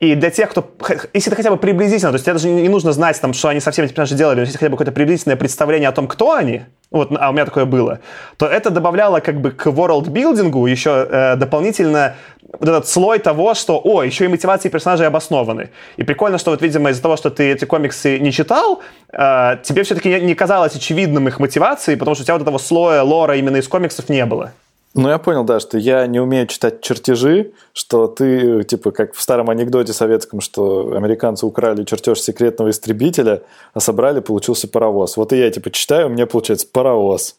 и для тех, кто... Если это хотя бы приблизительно, то есть тебе даже не нужно знать, там, что они со всеми этими персонажами делали, но если хотя бы какое-то приблизительное представление о том, кто они, вот, а у меня такое было, то это добавляло как бы к ворлдбилдингу еще э, дополнительно вот этот слой того, что, о, еще и мотивации персонажей обоснованы. И прикольно, что вот, видимо, из-за того, что ты эти комиксы не читал, э, тебе все-таки не казалось очевидным их мотивации, потому что у тебя вот этого слоя лора именно из комиксов не было. Ну, я понял, да, что я не умею читать чертежи, что ты, типа, как в старом анекдоте советском, что американцы украли чертеж секретного истребителя, а собрали, получился паровоз. Вот и я, типа, читаю, у меня получается паровоз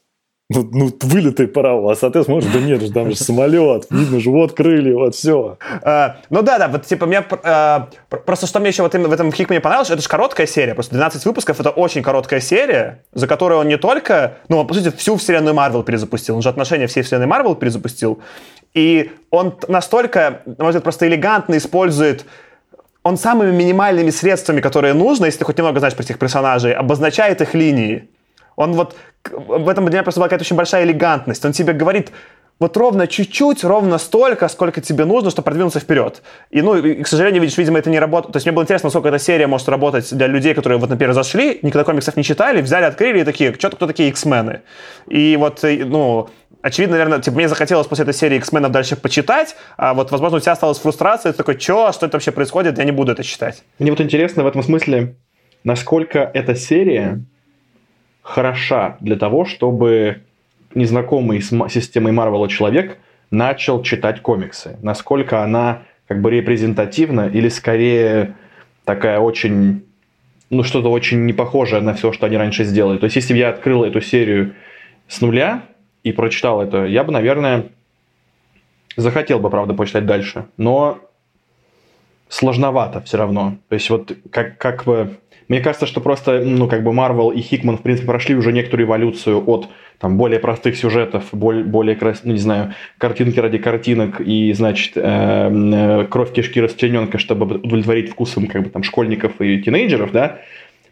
ну, ну, вылитый паровоз, а ты смотришь, да нет же, там же самолет, видно же, вот крылья, вот все. А, ну да, да, вот типа мне, а, просто что мне еще вот в этом Хикмане понравилось, это же короткая серия, просто 12 выпусков, это очень короткая серия, за которую он не только, ну, по сути, всю вселенную Марвел перезапустил, он же отношения всей вселенной Марвел перезапустил, и он настолько, взгляд, просто элегантно использует он самыми минимальными средствами, которые нужно, если ты хоть немного знаешь про этих персонажей, обозначает их линии. Он вот в этом для меня просто была какая-то очень большая элегантность. Он тебе говорит, вот ровно чуть-чуть, ровно столько, сколько тебе нужно, чтобы продвинуться вперед. И, ну, и, к сожалению, видишь, видимо, это не работает. То есть мне было интересно, насколько эта серия может работать для людей, которые вот, например, зашли, никогда комиксов не читали, взяли, открыли и такие, что кто такие X-мены? И вот, ну, очевидно, наверное, типа, мне захотелось после этой серии X-менов дальше почитать, а вот, возможно, у тебя осталась фрустрация, ты такой, что, что это вообще происходит, я не буду это читать. Мне вот интересно в этом смысле, насколько эта серия хороша для того, чтобы незнакомый с системой Марвела человек начал читать комиксы. Насколько она как бы репрезентативна или скорее такая очень, ну что-то очень не похожее на все, что они раньше сделали. То есть если бы я открыл эту серию с нуля и прочитал это, я бы, наверное, захотел бы, правда, почитать дальше. Но сложновато все равно. То есть вот как, как бы мне кажется, что просто, ну, как бы Марвел и Хикман, в принципе, прошли уже некоторую эволюцию от там более простых сюжетов, более, более ну, не знаю, картинки ради картинок и, значит, э, э, кровь кишки расчлененка, чтобы удовлетворить вкусом, как бы, там, школьников и тинейджеров, да,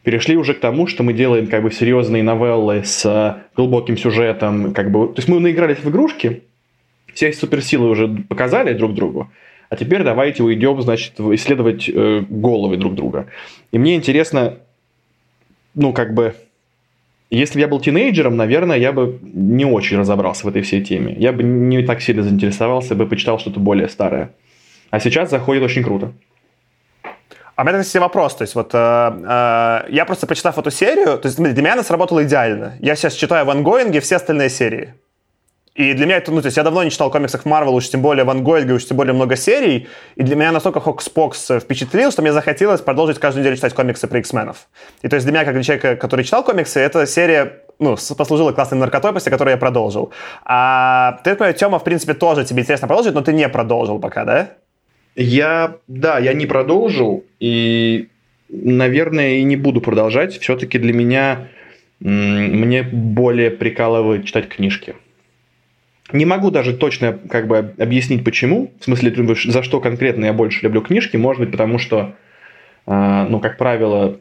перешли уже к тому, что мы делаем, как бы, серьезные новеллы с глубоким сюжетом, как бы, то есть мы наигрались в игрушки, все суперсилы уже показали друг другу, а теперь давайте уйдем, значит, исследовать э, головы друг друга. И мне интересно, ну, как бы, Если бы я был тинейджером, наверное, я бы не очень разобрался в этой всей теме. Я бы не так сильно заинтересовался, бы почитал что-то более старое. А сейчас заходит очень круто. А у меня, кстати, вопрос. То есть вот э, э, я просто, прочитав эту серию, то есть для меня она сработала идеально. Я сейчас читаю в ангоинге все остальные серии. И для меня это, ну, то есть я давно не читал комиксов Марвел, уж тем более Ван Гойга, уж тем более много серий. И для меня настолько Хокспокс впечатлил, что мне захотелось продолжить каждую неделю читать комиксы про X-менов. И то есть для меня, как для человека, который читал комиксы, эта серия ну, послужила классной наркотой, после которой я продолжил. А ты, понимаешь, Тёма, в принципе, тоже тебе интересно продолжить, но ты не продолжил пока, да? Я, да, я не продолжил, и, наверное, и не буду продолжать. Все-таки для меня, мне более прикалывает читать книжки. Не могу даже точно как бы объяснить, почему. В смысле, за что конкретно я больше люблю книжки. Может быть, потому что, а, ну, как правило,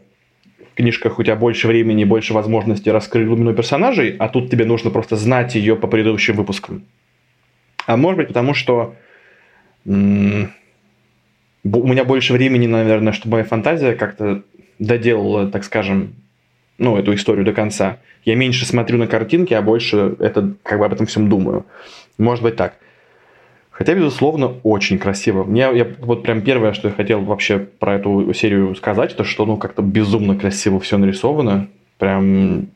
в книжках у тебя больше времени, больше возможностей раскрыть глубину персонажей, а тут тебе нужно просто знать ее по предыдущим выпускам. А может быть, потому что у меня больше времени, наверное, чтобы моя фантазия как-то доделала, так скажем, ну, эту историю до конца. Я меньше смотрю на картинки, а больше это, как бы об этом всем думаю. Может быть так. Хотя, безусловно, очень красиво. Мне я, вот прям первое, что я хотел вообще про эту серию сказать, это что ну как-то безумно красиво все нарисовано. Прям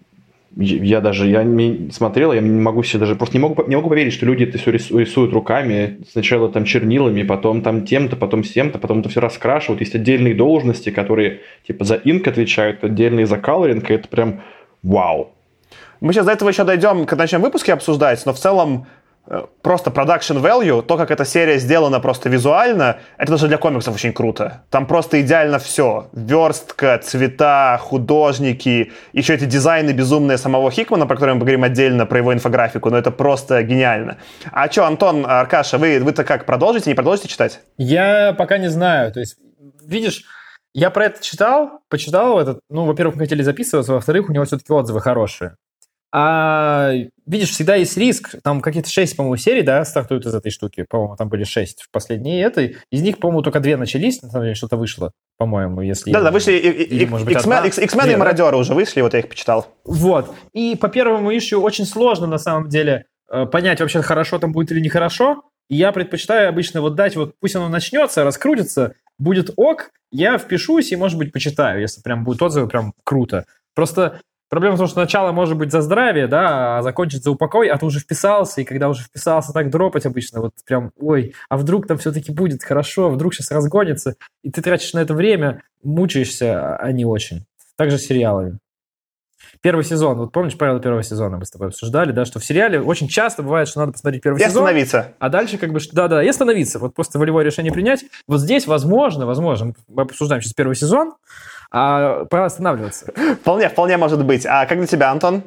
я даже я не смотрел, я не могу себе даже просто не могу не могу поверить, что люди это все рисуют руками, сначала там чернилами, потом там тем-то, потом с тем-то, потом это все раскрашивают. Есть отдельные должности, которые типа за инк отвечают, отдельные за колоринг, и это прям вау. Мы сейчас до этого еще дойдем, когда начнем выпуски обсуждать, но в целом просто production value, то, как эта серия сделана просто визуально, это даже для комиксов очень круто. Там просто идеально все. Верстка, цвета, художники, еще эти дизайны безумные самого Хикмана, про которые мы поговорим отдельно, про его инфографику, но это просто гениально. А что, Антон, Аркаша, вы, вы-то как, продолжите, не продолжите читать? Я пока не знаю. То есть, видишь, я про это читал, почитал этот, ну, во-первых, мы хотели записываться, во-вторых, у него все-таки отзывы хорошие. А видишь, всегда есть риск. Там какие-то шесть, по-моему, серий, да, стартуют из этой штуки. По-моему, там были шесть в последней этой. Из них, по-моему, только две начались, на самом деле, что-то вышло, по-моему, если... Да-да, вышли X-Men и Мародеры уже вышли, вот я их почитал. Вот. И по первому ищу очень сложно, на самом деле, э, понять вообще, хорошо там будет или нехорошо. И я предпочитаю обычно вот дать, вот пусть оно начнется, раскрутится, будет ок, я впишусь и, может быть, почитаю, если прям будут отзывы, прям круто. Просто Проблема в том, что начало может быть за здравие, да, а закончится за упокой, а ты уже вписался, и когда уже вписался, так дропать обычно, вот прям, ой, а вдруг там все-таки будет хорошо, вдруг сейчас разгонится, и ты тратишь на это время, мучаешься, а не очень. Также с сериалами. Первый сезон, вот помнишь правила первого сезона мы с тобой обсуждали, да, что в сериале очень часто бывает, что надо посмотреть первый и сезон. И остановиться. А дальше как бы, да-да, и остановиться, вот просто волевое решение принять. Вот здесь возможно, возможно, мы обсуждаем сейчас первый сезон, а пора останавливаться. Вполне, вполне может быть. А как для тебя, Антон?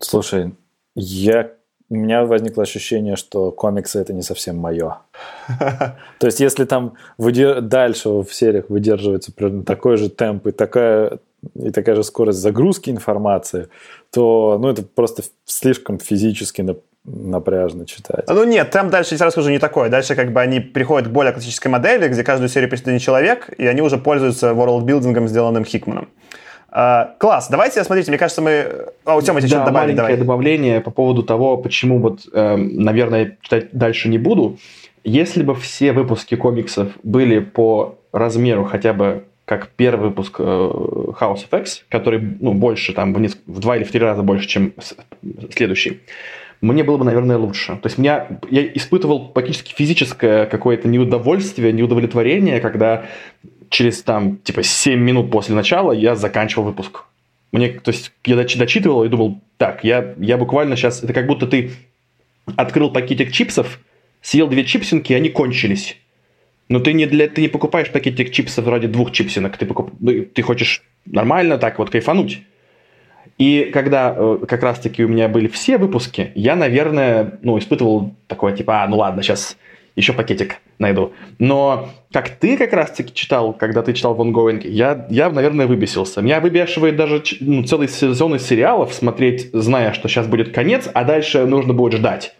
Слушай, я у меня возникло ощущение, что комиксы это не совсем мое. То есть, если там дальше в сериях выдерживается примерно такой же темп и такая, и такая же скорость загрузки информации, то ну, это просто слишком физически напряжно читать. Ну нет, там дальше, я расскажу, не такое. Дальше как бы они приходят к более классической модели, где каждую серию пишет один человек, и они уже пользуются world-билдингом, сделанным Хикманом. Uh, класс, давайте, смотрите, мне кажется, мы... А, у Тёмы да, что-то добавить, давай. добавление по поводу того, почему вот, э, наверное, читать дальше не буду. Если бы все выпуски комиксов были по размеру хотя бы как первый выпуск э, House of X, который ну, больше, там, в, неск... в два или в три раза больше, чем следующий, мне было бы, наверное, лучше. То есть меня, я испытывал практически физическое какое-то неудовольствие, неудовлетворение, когда через там типа 7 минут после начала я заканчивал выпуск. Мне, то есть я дочитывал и думал, так, я, я буквально сейчас, это как будто ты открыл пакетик чипсов, съел две чипсинки, и они кончились. Но ты не, для, ты не покупаешь пакетик чипсов ради двух чипсинок, ты, покуп, ты хочешь нормально так вот кайфануть. И когда э, как раз-таки у меня были все выпуски, я, наверное, ну, испытывал такое, типа, а, ну ладно, сейчас еще пакетик найду. Но как ты как раз-таки читал, когда ты читал Вон Going, я, я, наверное, выбесился. Меня выбешивает даже ну, целый сезон из сериалов смотреть, зная, что сейчас будет конец, а дальше нужно будет ждать.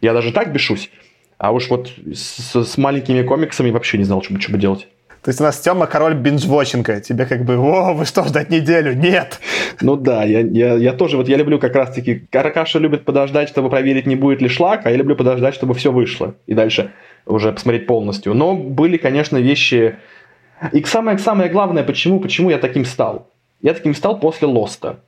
Я даже так бешусь. А уж вот с, с маленькими комиксами вообще не знал, что, что бы делать. То есть у нас Тёма король бинжвотчинга. Тебе как бы, о, вы что, ждать неделю? Нет! Ну да, я, я, я тоже, вот я люблю как раз-таки, Каракаша любит подождать, чтобы проверить, не будет ли шлак, а я люблю подождать, чтобы все вышло. И дальше уже посмотреть полностью. Но были, конечно, вещи... И самое, самое главное, почему, почему я таким стал. Я таким стал после Лоста.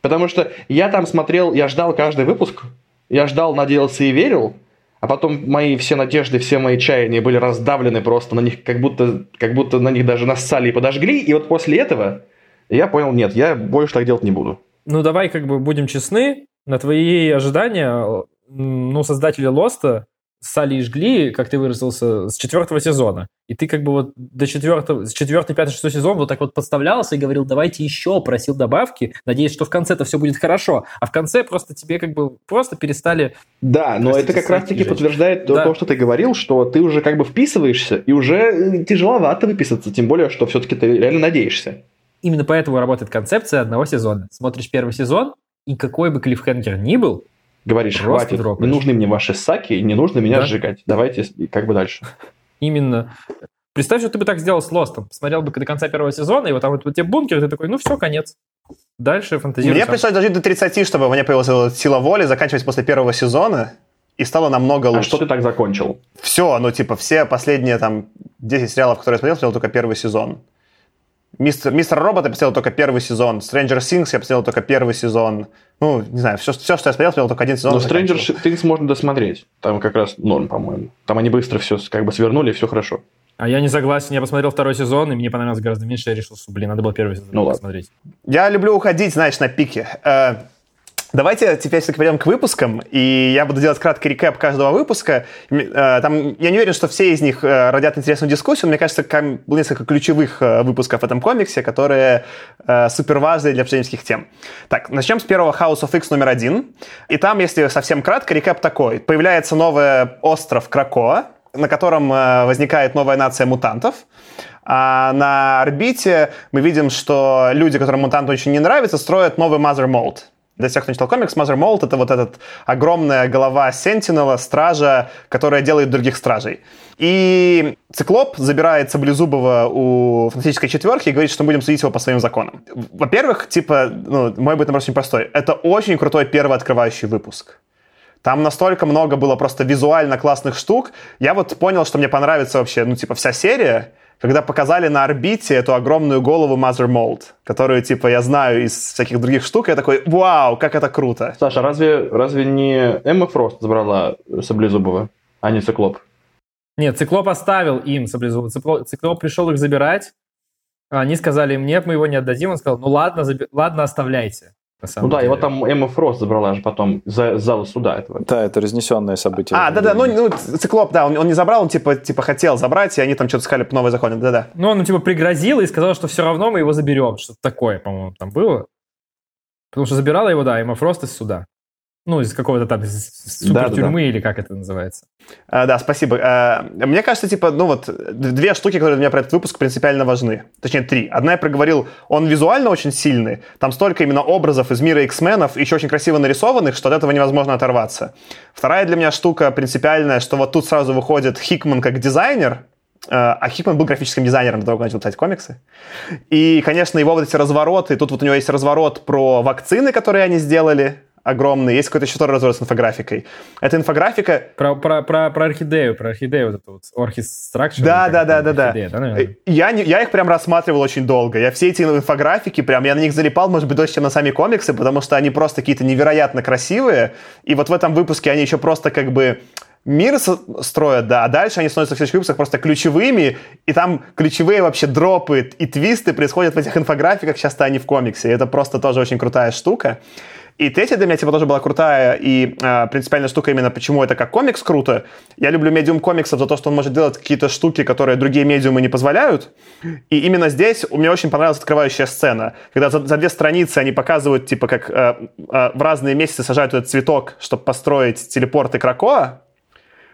Потому что я там смотрел, я ждал каждый выпуск, я ждал, надеялся и верил, а потом мои все надежды, все мои чаяния были раздавлены просто на них, как будто, как будто на них даже нассали и подожгли. И вот после этого я понял, нет, я больше так делать не буду. Ну, давай как бы будем честны. На твои ожидания, ну, создатели Лоста ссали и жгли, как ты выразился, с четвертого сезона. И ты как бы вот до четвертого, с четвертый, пятый, шестой сезон вот так вот подставлялся и говорил, давайте еще, просил добавки, надеясь, что в конце-то все будет хорошо. А в конце просто тебе как бы просто перестали... Да, но это как раз-таки подтверждает да. то, что ты говорил, что ты уже как бы вписываешься, и уже э, тяжеловато выписаться, тем более, что все-таки ты реально надеешься. Именно поэтому работает концепция одного сезона. Смотришь первый сезон, и какой бы клиффхенгер ни был, говоришь, Просто хватит, дропаешь. не нужны мне ваши саки, не нужно меня да? сжигать. Давайте как бы дальше. Именно. Представь, что ты бы так сделал с Лостом. Посмотрел бы до конца первого сезона, и вот там вот, вот тебе бункер, ты такой, ну все, конец. Дальше фантазируй Мне пришлось дожить до 30, чтобы у меня появилась сила воли, заканчивать после первого сезона, и стало намного лучше. А что ты так закончил? Все, ну типа все последние там 10 сериалов, которые я смотрел, смотрел только первый сезон. Мистер, Мистер Робот я посмотрел только первый сезон. Stranger Things я посмотрел только первый сезон. Ну, не знаю, все, все что я смотрел, смотрел только один сезон. Но Stranger Things можно досмотреть. Там как раз норм, по-моему. Там они быстро все как бы свернули, и все хорошо. А я не согласен. Я посмотрел второй сезон, и мне понравилось гораздо меньше. Я решил, что, блин, надо было первый сезон ну, посмотреть. Я люблю уходить, знаешь, на пике. Давайте теперь все-таки перейдем к выпускам, и я буду делать краткий рекэп каждого выпуска. Э, там, я не уверен, что все из них э, родят интересную дискуссию, мне кажется, было несколько ключевых э, выпусков в этом комиксе, которые супер важны для обсужденческих тем. Так, начнем с первого House of X номер один. И там, если совсем кратко, рекэп такой. Появляется новый остров Кракоа, на котором возникает новая нация мутантов. А на орбите мы видим, что люди, которым мутанты очень не нравятся, строят новый Mother Mold — для тех, кто не читал комикс, Mother Mold — это вот этот огромная голова Сентинела, стража, которая делает других стражей. И Циклоп забирает Саблезубова у фантастической четверки и говорит, что мы будем судить его по своим законам. Во-первых, типа, ну, мой будет вопрос очень простой. Это очень крутой первый открывающий выпуск. Там настолько много было просто визуально классных штук. Я вот понял, что мне понравится вообще, ну, типа, вся серия, когда показали на орбите эту огромную голову Mother Mold, которую, типа, я знаю из всяких других штук, я такой, вау, как это круто. Саша, разве, разве не Эмма Фрост забрала Саблезубова, а не Циклоп? Нет, Циклоп оставил им Саблезубова. Циклоп, Циклоп пришел их забирать, они сказали им, нет, мы его не отдадим. Он сказал, ну ладно, заби... ладно, оставляйте ну да, его там Эмма Фрост забрала же потом за зала суда этого. Да, это разнесенное событие. А, да-да, ну, ну Циклоп, да, он, он не забрал, он типа, типа хотел забрать, и они там что-то сказали по новой законе, да-да. Ну, он типа пригрозил и сказал, что все равно мы его заберем, что-то такое, по-моему, там было. Потому что забирала его, да, Эмма Фрост из суда. Ну, из какого-то там супер да, тюрьмы да. или как это называется. А, да, спасибо. А, мне кажется, типа, ну вот, две штуки, которые для меня про этот выпуск принципиально важны. Точнее, три. Одна я проговорил, он визуально очень сильный. Там столько именно образов из мира X-менов, еще очень красиво нарисованных, что от этого невозможно оторваться. Вторая для меня штука принципиальная, что вот тут сразу выходит Хикман как дизайнер, а, а Хикман был графическим дизайнером до того, как начал писать комиксы. И, конечно, его вот эти развороты, тут вот у него есть разворот про вакцины, которые они сделали, огромный. Есть какой-то еще второй разворот с инфографикой. Это инфографика... Про, про, про, про орхидею, про орхидею вот эту вот, Structure. Да, да, да, да, да. да я, не, я их прям рассматривал очень долго. Я все эти инфографики, прям, я на них залипал, может быть, дольше, чем на сами комиксы, потому что они просто какие-то невероятно красивые. И вот в этом выпуске они еще просто как бы мир строят, да, а дальше они становятся в следующих выпусках просто ключевыми, и там ключевые вообще дропы и твисты происходят в этих инфографиках, часто они в комиксе. И это просто тоже очень крутая штука. И третья для меня типа тоже была крутая и э, принципиальная штука именно почему это как комикс круто. Я люблю медиум комиксов за то, что он может делать какие-то штуки, которые другие медиумы не позволяют. И именно здесь у меня очень понравилась открывающая сцена, когда за, за две страницы они показывают типа как э, э, в разные месяцы сажают этот цветок, чтобы построить телепорты Кракоа.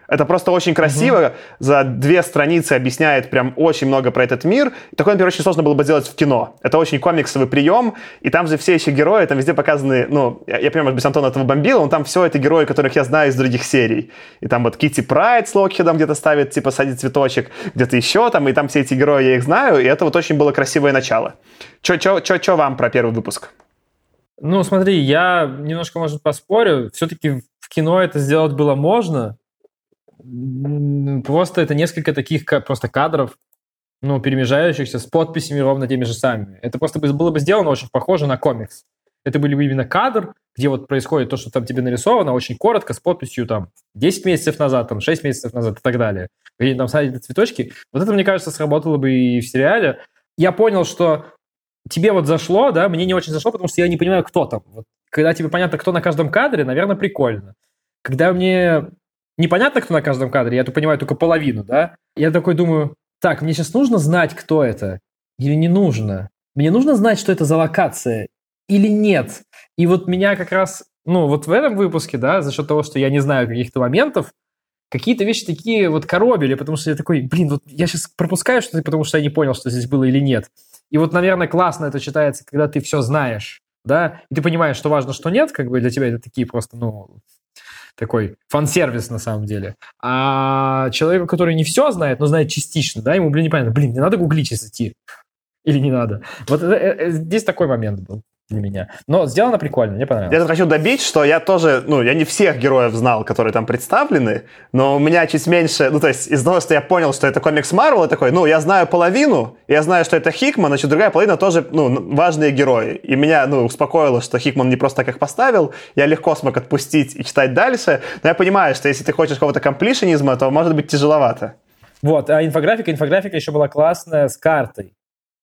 Это просто очень красиво. Угу. За две страницы объясняет прям очень много про этот мир. Такое, например, очень сложно было бы сделать в кино. Это очень комиксовый прием. И там же все еще герои, там везде показаны... Ну, я, я понимаю, может быть, Антон этого бомбил, но там все это герои, которых я знаю из других серий. И там вот Кити Прайд с Локхедом где-то ставит, типа, садит цветочек, где-то еще там, и там все эти герои, я их знаю. И это вот очень было красивое начало. Че вам про первый выпуск? Ну, смотри, я немножко, может, поспорю. Все-таки в кино это сделать было можно, Просто это несколько таких просто кадров, ну, перемежающихся с подписями ровно теми же самыми. Это просто было бы сделано очень похоже на комикс. Это были бы именно кадр, где вот происходит то, что там тебе нарисовано, очень коротко, с подписью там 10 месяцев назад, там 6 месяцев назад и так далее. Где там садят цветочки. Вот это, мне кажется, сработало бы и в сериале. Я понял, что тебе вот зашло, да, мне не очень зашло, потому что я не понимаю, кто там. Вот, когда тебе понятно, кто на каждом кадре, наверное, прикольно. Когда мне непонятно, кто на каждом кадре, я тут понимаю только половину, да? Я такой думаю, так, мне сейчас нужно знать, кто это или не нужно? Мне нужно знать, что это за локация или нет? И вот меня как раз, ну, вот в этом выпуске, да, за счет того, что я не знаю каких-то моментов, какие-то вещи такие вот коробили, потому что я такой, блин, вот я сейчас пропускаю что-то, потому что я не понял, что здесь было или нет. И вот, наверное, классно это читается, когда ты все знаешь, да, и ты понимаешь, что важно, что нет, как бы для тебя это такие просто, ну, такой фан-сервис на самом деле. А человеку, который не все знает, но знает частично, да, ему, блин, непонятно, блин, не надо гуглить идти. Или не надо. Вот это, это, здесь такой момент был для меня. Но сделано прикольно, мне понравилось. Я тут хочу добить, что я тоже, ну, я не всех героев знал, которые там представлены, но у меня чуть меньше, ну, то есть из-за того, что я понял, что это комикс Марвел, такой, ну, я знаю половину, я знаю, что это Хикман, значит, другая половина тоже, ну, важные герои. И меня, ну, успокоило, что Хикман не просто так их поставил, я легко смог отпустить и читать дальше, но я понимаю, что если ты хочешь какого-то комплишенизма, то может быть тяжеловато. Вот, а инфографика, инфографика еще была классная с картой.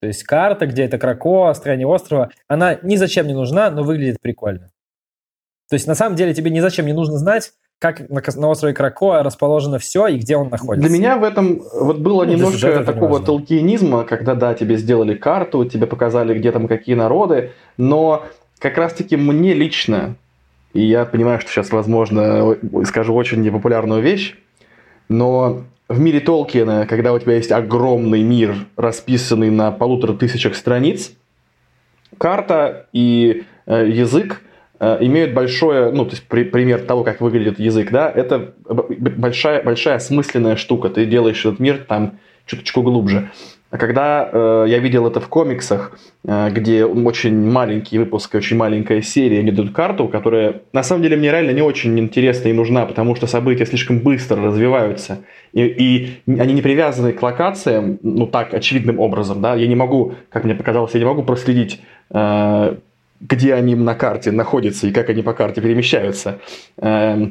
То есть карта, где это Крако, строение острова, она ни зачем не нужна, но выглядит прикольно. То есть на самом деле тебе ни зачем не нужно знать, как на, на острове Крако расположено все и где он находится. Для меня в этом вот было ну, немножко такого толкинизма, когда, да, тебе сделали карту, тебе показали, где там какие народы, но как раз-таки мне лично, и я понимаю, что сейчас, возможно, скажу очень непопулярную вещь, но в мире Толкиена, когда у тебя есть огромный мир, расписанный на полутора тысячах страниц, карта и э, язык э, имеют большое, ну, то есть при, пример того, как выглядит язык, да, это большая, большая осмысленная штука. Ты делаешь этот мир там чуточку глубже. А когда э, я видел это в комиксах, э, где очень маленький выпуск, очень маленькая серия, они дают карту, которая на самом деле мне реально не очень интересна и нужна, потому что события слишком быстро развиваются, и, и они не привязаны к локациям, ну так, очевидным образом, да, я не могу, как мне показалось, я не могу проследить, э, где они на карте находятся и как они по карте перемещаются. Э,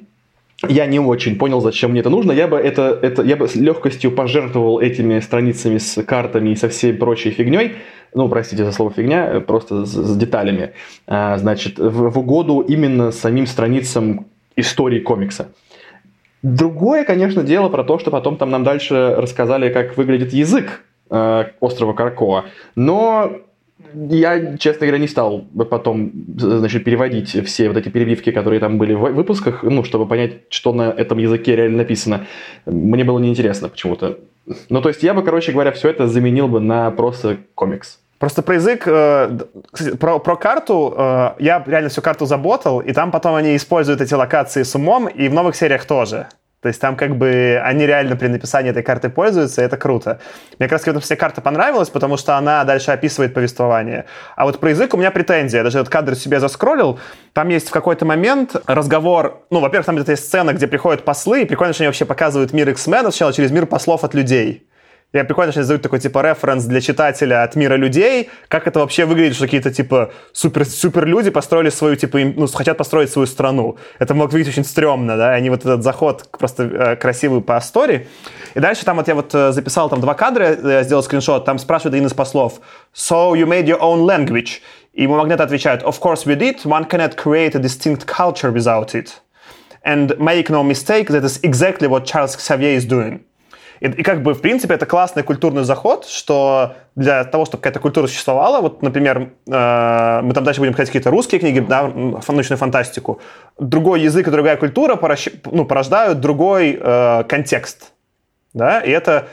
я не очень понял, зачем мне это нужно. Я бы, это, это, я бы с легкостью пожертвовал этими страницами с картами и со всей прочей фигней, ну, простите за слово фигня, просто с, с деталями, а, значит, в, в угоду именно самим страницам истории комикса. Другое, конечно, дело про то, что потом там нам дальше рассказали, как выглядит язык э, острова Каракоа. Но я, честно говоря, не стал потом, значит, переводить все вот эти перебивки, которые там были в выпусках, ну, чтобы понять, что на этом языке реально написано. Мне было неинтересно почему-то. Ну, то есть я бы, короче говоря, все это заменил бы на просто комикс. Просто про язык, э, про, про карту, э, я реально всю карту заботал, и там потом они используют эти локации с умом, и в новых сериях тоже. То есть там как бы они реально при написании этой карты пользуются, и это круто. Мне как раз в этом карта понравилась, потому что она дальше описывает повествование. А вот про язык у меня претензия. Я даже этот кадр себе заскроллил. Там есть в какой-то момент разговор... Ну, во-первых, там где-то есть сцена, где приходят послы, и прикольно, что они вообще показывают мир X-Men сначала через мир послов от людей. Я прикольно, они дают такой, типа, референс для читателя от мира людей, как это вообще выглядит, что какие-то, типа, супер, супер люди построили свою, типа, им, ну, хотят построить свою страну. Это мог выглядеть очень стрёмно, да, они вот этот заход просто э, красивый по истории. И дальше там вот я вот э, записал там два кадра, э, я сделал скриншот, там спрашивает один из послов, so you made your own language? И ему Магнет отвечает, of course we did, one cannot create a distinct culture without it. And make no mistake, that is exactly what Charles Xavier is doing. И, и как бы, в принципе, это классный культурный заход, что для того, чтобы какая-то культура существовала, вот, например, э, мы там дальше будем ходить какие-то русские книги, да, научную фантастику, другой язык и другая культура поращ, ну, порождают другой э, контекст, да, и это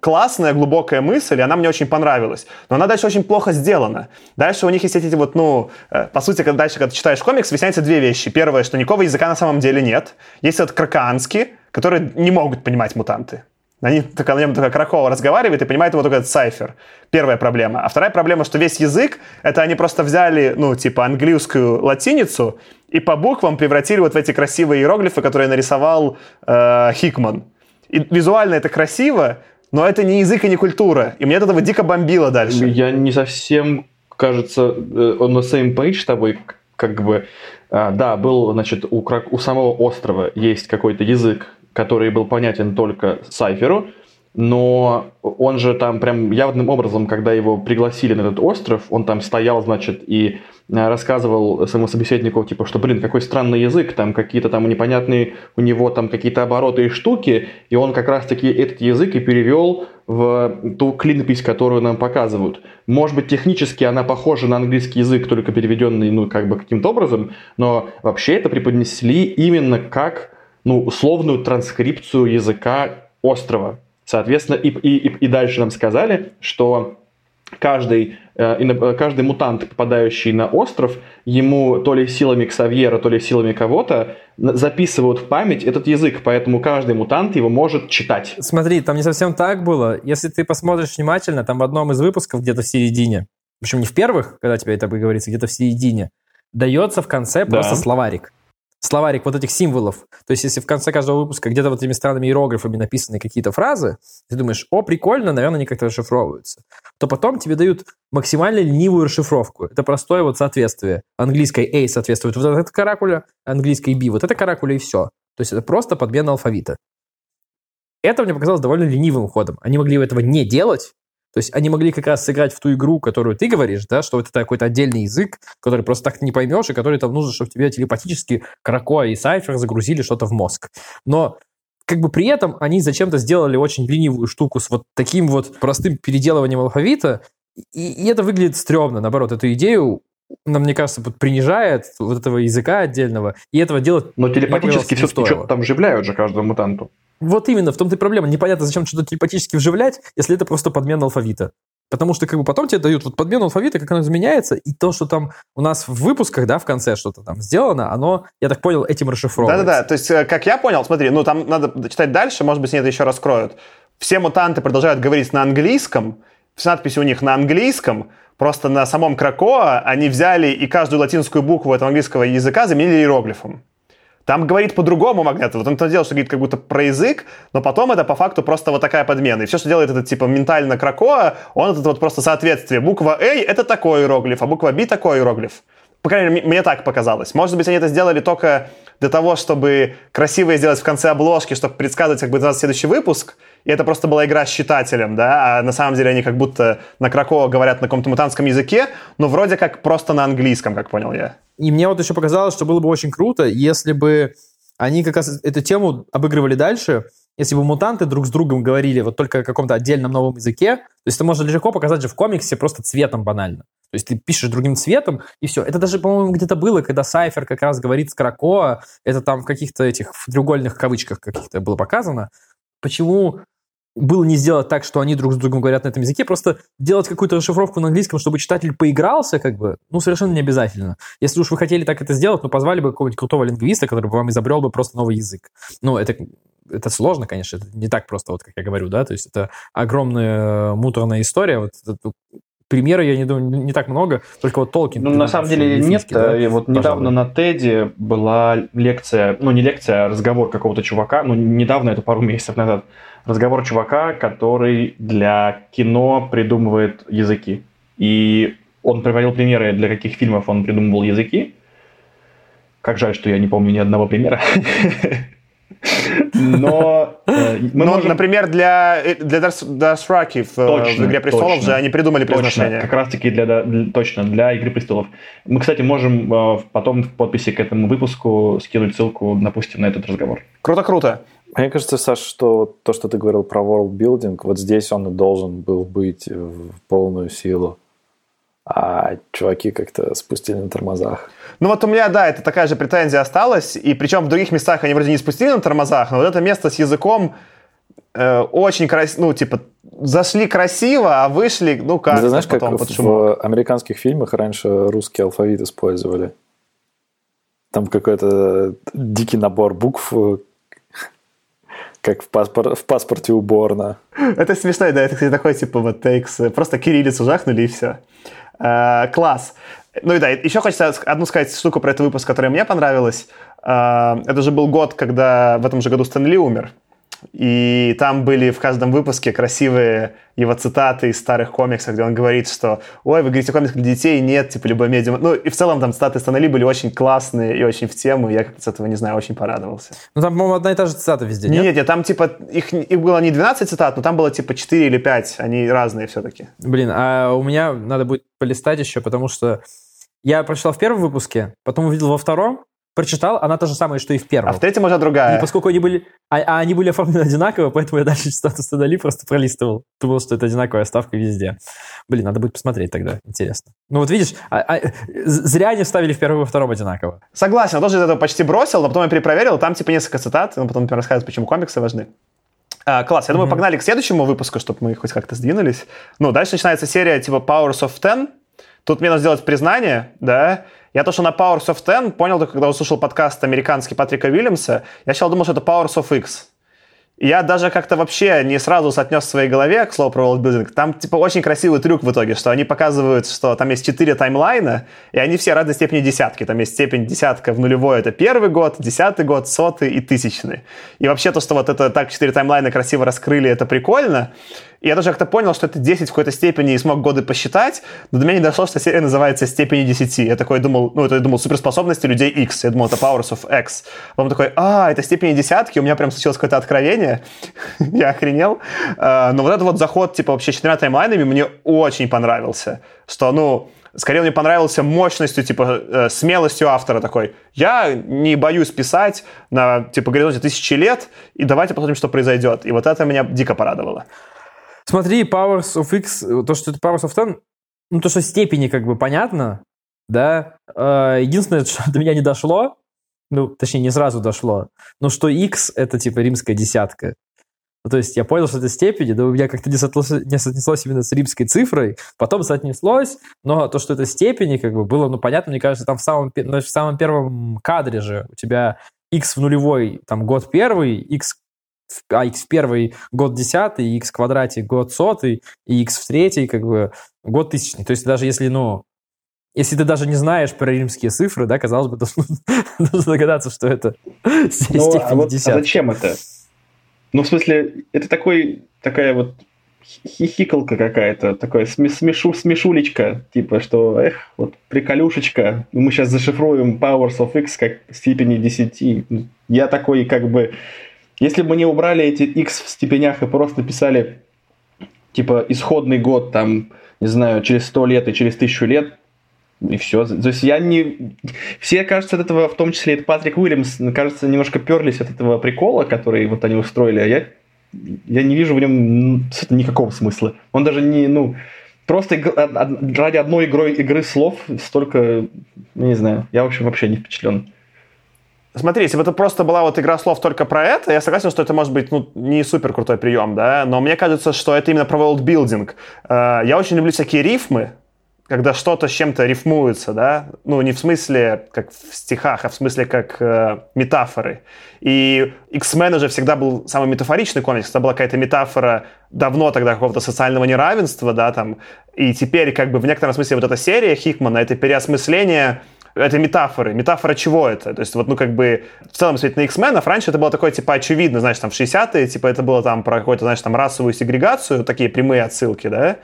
классная, глубокая мысль, и она мне очень понравилась. Но она дальше очень плохо сделана. Дальше у них есть эти вот, ну, э, по сути, когда дальше, когда ты читаешь комикс, выясняется две вещи. Первое, что никакого языка на самом деле нет. Есть этот кракаанский, который не могут понимать мутанты. Они только на нем только Кракова разговаривает и понимает его только этот сайфер. Первая проблема. А вторая проблема, что весь язык, это они просто взяли, ну, типа, английскую латиницу и по буквам превратили вот в эти красивые иероглифы, которые нарисовал э, Хикман. И визуально это красиво, но это не язык и не культура. И мне от этого дико бомбило дальше. Я не совсем, кажется, э, on the same page с тобой, как бы, а, да, был, значит, у, у самого острова есть какой-то язык, который был понятен только Сайферу, но он же там прям явным образом, когда его пригласили на этот остров, он там стоял, значит, и э, рассказывал своему собеседнику, типа, что, блин, какой странный язык, там какие-то там непонятные у него там какие-то обороты и штуки, и он как раз-таки этот язык и перевел в ту клинопись, которую нам показывают. Может быть, технически она похожа на английский язык, только переведенный, ну, как бы каким-то образом, но вообще это преподнесли именно как, ну, условную транскрипцию языка острова. Соответственно, и, и, и дальше нам сказали, что каждый, э, каждый мутант, попадающий на остров, ему то ли силами Ксавьера, то ли силами кого-то записывают в память этот язык, поэтому каждый мутант его может читать. Смотри, там не совсем так было. Если ты посмотришь внимательно, там в одном из выпусков где-то в середине, причем не в первых, когда тебе это говорится, где-то в середине, дается в конце да. просто словарик словарик вот этих символов. То есть, если в конце каждого выпуска где-то вот этими странными иероглифами написаны какие-то фразы, ты думаешь, о, прикольно, наверное, они как-то расшифровываются, то потом тебе дают максимально ленивую расшифровку. Это простое вот соответствие. Английской A соответствует вот эта каракуля, английской B вот эта каракуля и все. То есть это просто подмена алфавита. Это мне показалось довольно ленивым ходом. Они могли этого не делать, то есть они могли как раз сыграть в ту игру, которую ты говоришь, да, что это какой-то отдельный язык, который просто так не поймешь, и который там нужно, чтобы тебе телепатически Крако и Сайфер загрузили что-то в мозг. Но как бы при этом они зачем-то сделали очень ленивую штуку с вот таким вот простым переделыванием алфавита, и, и это выглядит стрёмно. Наоборот, эту идею нам, мне кажется, вот принижает вот этого языка отдельного, и этого делать... Но телепатически все-таки что-то там вживляют же каждому мутанту. Вот именно, в том-то и проблема. Непонятно, зачем что-то телепатически вживлять, если это просто подмена алфавита. Потому что как бы потом тебе дают вот подмену алфавита, как оно изменяется, и то, что там у нас в выпусках, да, в конце что-то там сделано, оно, я так понял, этим расшифровывается. Да-да-да, то есть, э, как я понял, смотри, ну там надо читать дальше, может быть, они это еще раскроют. Все мутанты продолжают говорить на английском, все надписи у них на английском, просто на самом Кракоа они взяли и каждую латинскую букву этого английского языка заменили иероглифом. Там говорит по-другому Магнето. Вот он то делал, что говорит как будто про язык, но потом это по факту просто вот такая подмена. И все, что делает этот типа ментально Кракоа, он это вот просто соответствие. Буква А — это такой иероглиф, а буква Б — такой иероглиф. По крайней мере, мне так показалось. Может быть, они это сделали только для того, чтобы красиво сделать в конце обложки, чтобы предсказывать, как будет называться следующий выпуск, и это просто была игра с читателем, да, а на самом деле они как будто на Кракоа говорят на каком-то мутантском языке, но вроде как просто на английском, как понял я. И мне вот еще показалось, что было бы очень круто, если бы они как раз эту тему обыгрывали дальше, если бы мутанты друг с другом говорили вот только о каком-то отдельном новом языке, то есть это можно легко показать же в комиксе просто цветом банально. То есть ты пишешь другим цветом, и все. Это даже, по-моему, где-то было, когда Сайфер как раз говорит с Кракоа, это там в каких-то этих в треугольных кавычках каких-то было показано. Почему было не сделать так, что они друг с другом говорят на этом языке, просто делать какую-то расшифровку на английском, чтобы читатель поигрался, как бы, ну, совершенно не обязательно. Если уж вы хотели так это сделать, ну, позвали бы какого-нибудь крутого лингвиста, который бы вам изобрел бы просто новый язык. Ну, это, это сложно, конечно, это не так просто, вот как я говорю, да, то есть это огромная муторная история, вот примеры, я не думаю, не так много, только вот Толкин. Ну, на самом деле нет. Да? Вот Пожалуй. недавно на Теди была лекция, ну, не лекция, а разговор какого-то чувака, ну, недавно, это пару месяцев назад, разговор чувака, который для кино придумывает языки. И он приводил примеры, для каких фильмов он придумывал языки. Как жаль, что я не помню ни одного примера. Но, э, мы Но можем... например, для, э, для Дасраки в, точно, в «Игре престолов» точно, же они придумали произношение. как раз-таки для, для, точно, для «Игры престолов». Мы, кстати, можем э, потом в подписи к этому выпуску скинуть ссылку, допустим, на этот разговор. Круто-круто. Мне кажется, Саш, что то, что ты говорил про world building, вот здесь он и должен был быть в полную силу. А чуваки как-то спустили на тормозах. Ну вот у меня, да, это такая же претензия осталась. И причем в других местах они вроде не спустили на тормозах, но вот это место с языком э, очень красиво, ну, типа, зашли красиво, а вышли, ну, как Ты знаешь, как потом под в шумок. американских фильмах раньше русский алфавит использовали? Там какой-то дикий набор букв, как в, паспор- в паспорте у Борна. Это смешно, да, это, кстати, такой, типа, вот тейкс, просто кириллицу жахнули и все. Э, класс. Ну и да, еще хочется одну сказать штуку про этот выпуск, которая мне понравилась. Э, это же был год, когда в этом же году Стэн Ли умер. И там были в каждом выпуске красивые его цитаты из старых комиксов, где он говорит, что «Ой, вы говорите комикс для детей?» Нет, типа, любой медиум. Ну, и в целом там цитаты Стэна Ли были очень классные и очень в тему. Я как-то с этого, не знаю, очень порадовался. Ну, там, по-моему, одна и та же цитата везде, нет? Нет, нет, там типа их, их было не 12 цитат, но там было типа 4 или 5. Они разные все-таки. Блин, а у меня надо будет полистать еще, потому что я прочитал в первом выпуске, потом увидел во втором, прочитал, она та же самая, что и в первом. А в третьем уже другая. И поскольку они были, а, а они были оформлены одинаково, поэтому я дальше цитату Стэнали просто пролистывал. Думал, что это одинаковая ставка везде. Блин, надо будет посмотреть тогда, интересно. Ну вот видишь, а, а, зря они ставили в первом и во втором одинаково. Согласен, я тоже из этого почти бросил, но потом я перепроверил, там типа несколько цитат, он потом рассказывает, почему комиксы важны. А, класс, я думаю, Мгм. погнали к следующему выпуску, чтобы мы хоть как-то сдвинулись. Ну, дальше начинается серия типа Powers of Ten. Тут мне нужно сделать признание, да. Я то, что на Powers of Ten понял только, когда услышал подкаст американский Патрика Уильямса. Я сначала думал, что это Powers of X. Я даже как-то вообще не сразу соотнес в своей голове к слову про worldbuilding. Там, типа, очень красивый трюк в итоге, что они показывают, что там есть четыре таймлайна, и они все разной степени десятки. Там есть степень десятка в нулевой, это первый год, десятый год, сотый и тысячный. И вообще то, что вот это так четыре таймлайна красиво раскрыли, это прикольно. Я даже как-то понял, что это 10 в какой-то степени и смог годы посчитать, но до меня не дошло, что серия называется «Степени 10». Я такой думал, ну, это я думал суперспособности людей X. Я думал, это Powers of X. Потом такой, а, это степени десятки, у меня прям случилось какое-то откровение. я охренел. А, Но вот этот вот заход, типа, вообще четырьмя таймлайнами мне очень понравился. Что, ну, Скорее, мне понравился мощностью, типа, э, смелостью автора такой. Я не боюсь писать на, типа, горизонте тысячи лет, и давайте посмотрим, что произойдет. И вот это меня дико порадовало. Смотри, Powers of X, то, что это Powers of Ten, ну, то, что степени как бы понятно, да. Э, Единственное, что до меня не дошло, ну, точнее, не сразу дошло, но что X — это, типа, римская десятка. Ну, то есть я понял, что это степени, но у меня как-то не соотнеслось, не соотнеслось именно с римской цифрой, потом соотнеслось, но то, что это степени, как бы было, ну, понятно, мне кажется, там в самом, ну, в самом первом кадре же у тебя x в нулевой, там, год первый, x а x в первый год десятый, x в квадрате год сотый, и x в третий, как бы, год тысячный. То есть даже если, ну, если ты даже не знаешь про римские цифры, да, казалось бы, должен догадаться, что это Ну, а, вот, а зачем это? Ну, в смысле, это такой, такая вот хихикалка какая-то, такая сме- смешу, смешулечка, типа, что, эх, вот приколюшечка, мы сейчас зашифруем Powers of X как степени 10. Я такой, как бы, если бы не убрали эти X в степенях и просто писали, типа, исходный год, там, не знаю, через 100 лет и через 1000 лет, и все. То есть я не... Все, кажется, от этого, в том числе и Патрик Уильямс, кажется, немножко перлись от этого прикола, который вот они устроили, а я, я не вижу в нем никакого смысла. Он даже не, ну, просто ради одной игры, игры слов столько, ну, не знаю, я, в общем, вообще не впечатлен. Смотри, если бы это просто была вот игра слов только про это, я согласен, что это может быть ну, не супер крутой прием, да, но мне кажется, что это именно про worldbuilding. Э, Я очень люблю всякие рифмы, когда что-то с чем-то рифмуется, да, ну не в смысле как в стихах, а в смысле как э, метафоры. И X-Men уже всегда был самый метафоричный комикс, это была какая-то метафора давно тогда какого-то социального неравенства, да, там, и теперь как бы в некотором смысле вот эта серия Хикмана, это переосмысление это метафоры. Метафора чего это? То есть вот, ну, как бы, в целом, смотреть на X-Men, раньше это было такое, типа, очевидно, знаешь, там, в 60-е, типа, это было там про какую-то, знаешь, там, расовую сегрегацию, такие прямые отсылки, да?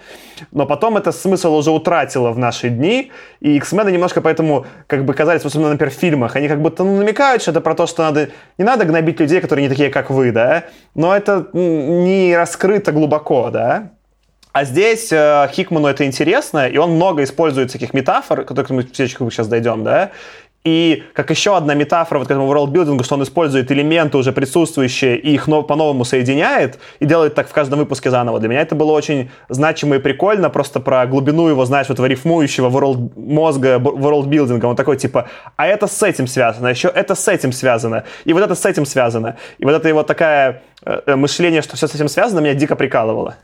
Но потом это смысл уже утратило в наши дни, и X-Men немножко поэтому, как бы, казались, особенно, например, в фильмах, они как будто, ну, намекают, что это про то, что надо, не надо гнобить людей, которые не такие, как вы, да? Но это не раскрыто глубоко, да? А здесь э, Хикману это интересно, и он много использует таких метафор, к которым мы сейчас дойдем, да, И как еще одна метафора вот к этому worldbuilding, что он использует элементы уже присутствующие и их по-новому соединяет и делает так в каждом выпуске заново. Для меня это было очень значимо и прикольно, просто про глубину его, знаешь, вот рифмующего world, мозга worldbuilding. Он такой типа, а это с этим связано, еще это с этим связано, и вот это с этим связано. И вот это его такая э, э мышление, что все с этим связано, меня дико прикалывало.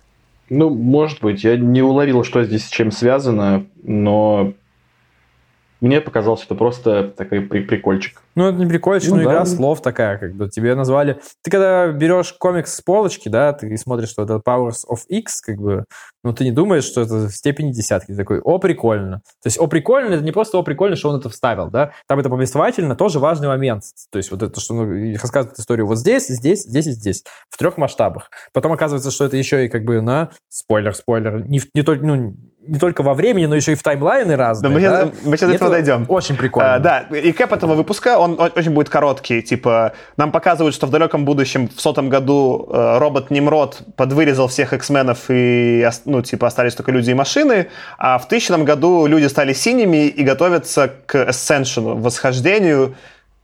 Ну, может быть. Я не уловил, что здесь с чем связано, но мне показалось, что просто такой при прикольчик. Ну, это не прикольчик, ну, но да. игра слов такая, как бы тебе назвали. Ты когда берешь комикс с полочки, да, ты смотришь, что это Powers of X, как бы, ну, ты не думаешь, что это в степени десятки. Ты такой, о, прикольно. То есть, о, прикольно, это не просто о, прикольно, что он это вставил, да. Там это повествовательно тоже важный момент. То есть, вот это, что ну, рассказывает историю вот здесь, здесь, здесь и здесь. В трех масштабах. Потом оказывается, что это еще и как бы на спойлер, спойлер. Не, не только, ну, не только во времени, но еще и в таймлайны разные. Да, мы, да? Сейчас, мы сейчас до этого дойдем. Очень прикольно. А, да, и кэп этого выпуска, он очень будет короткий. Типа, нам показывают, что в далеком будущем, в сотом году, э, робот Немрод подвырезал всех X-менов и, ну, типа, остались только люди и машины, а в тысячном году люди стали синими и готовятся к Ascension, восхождению,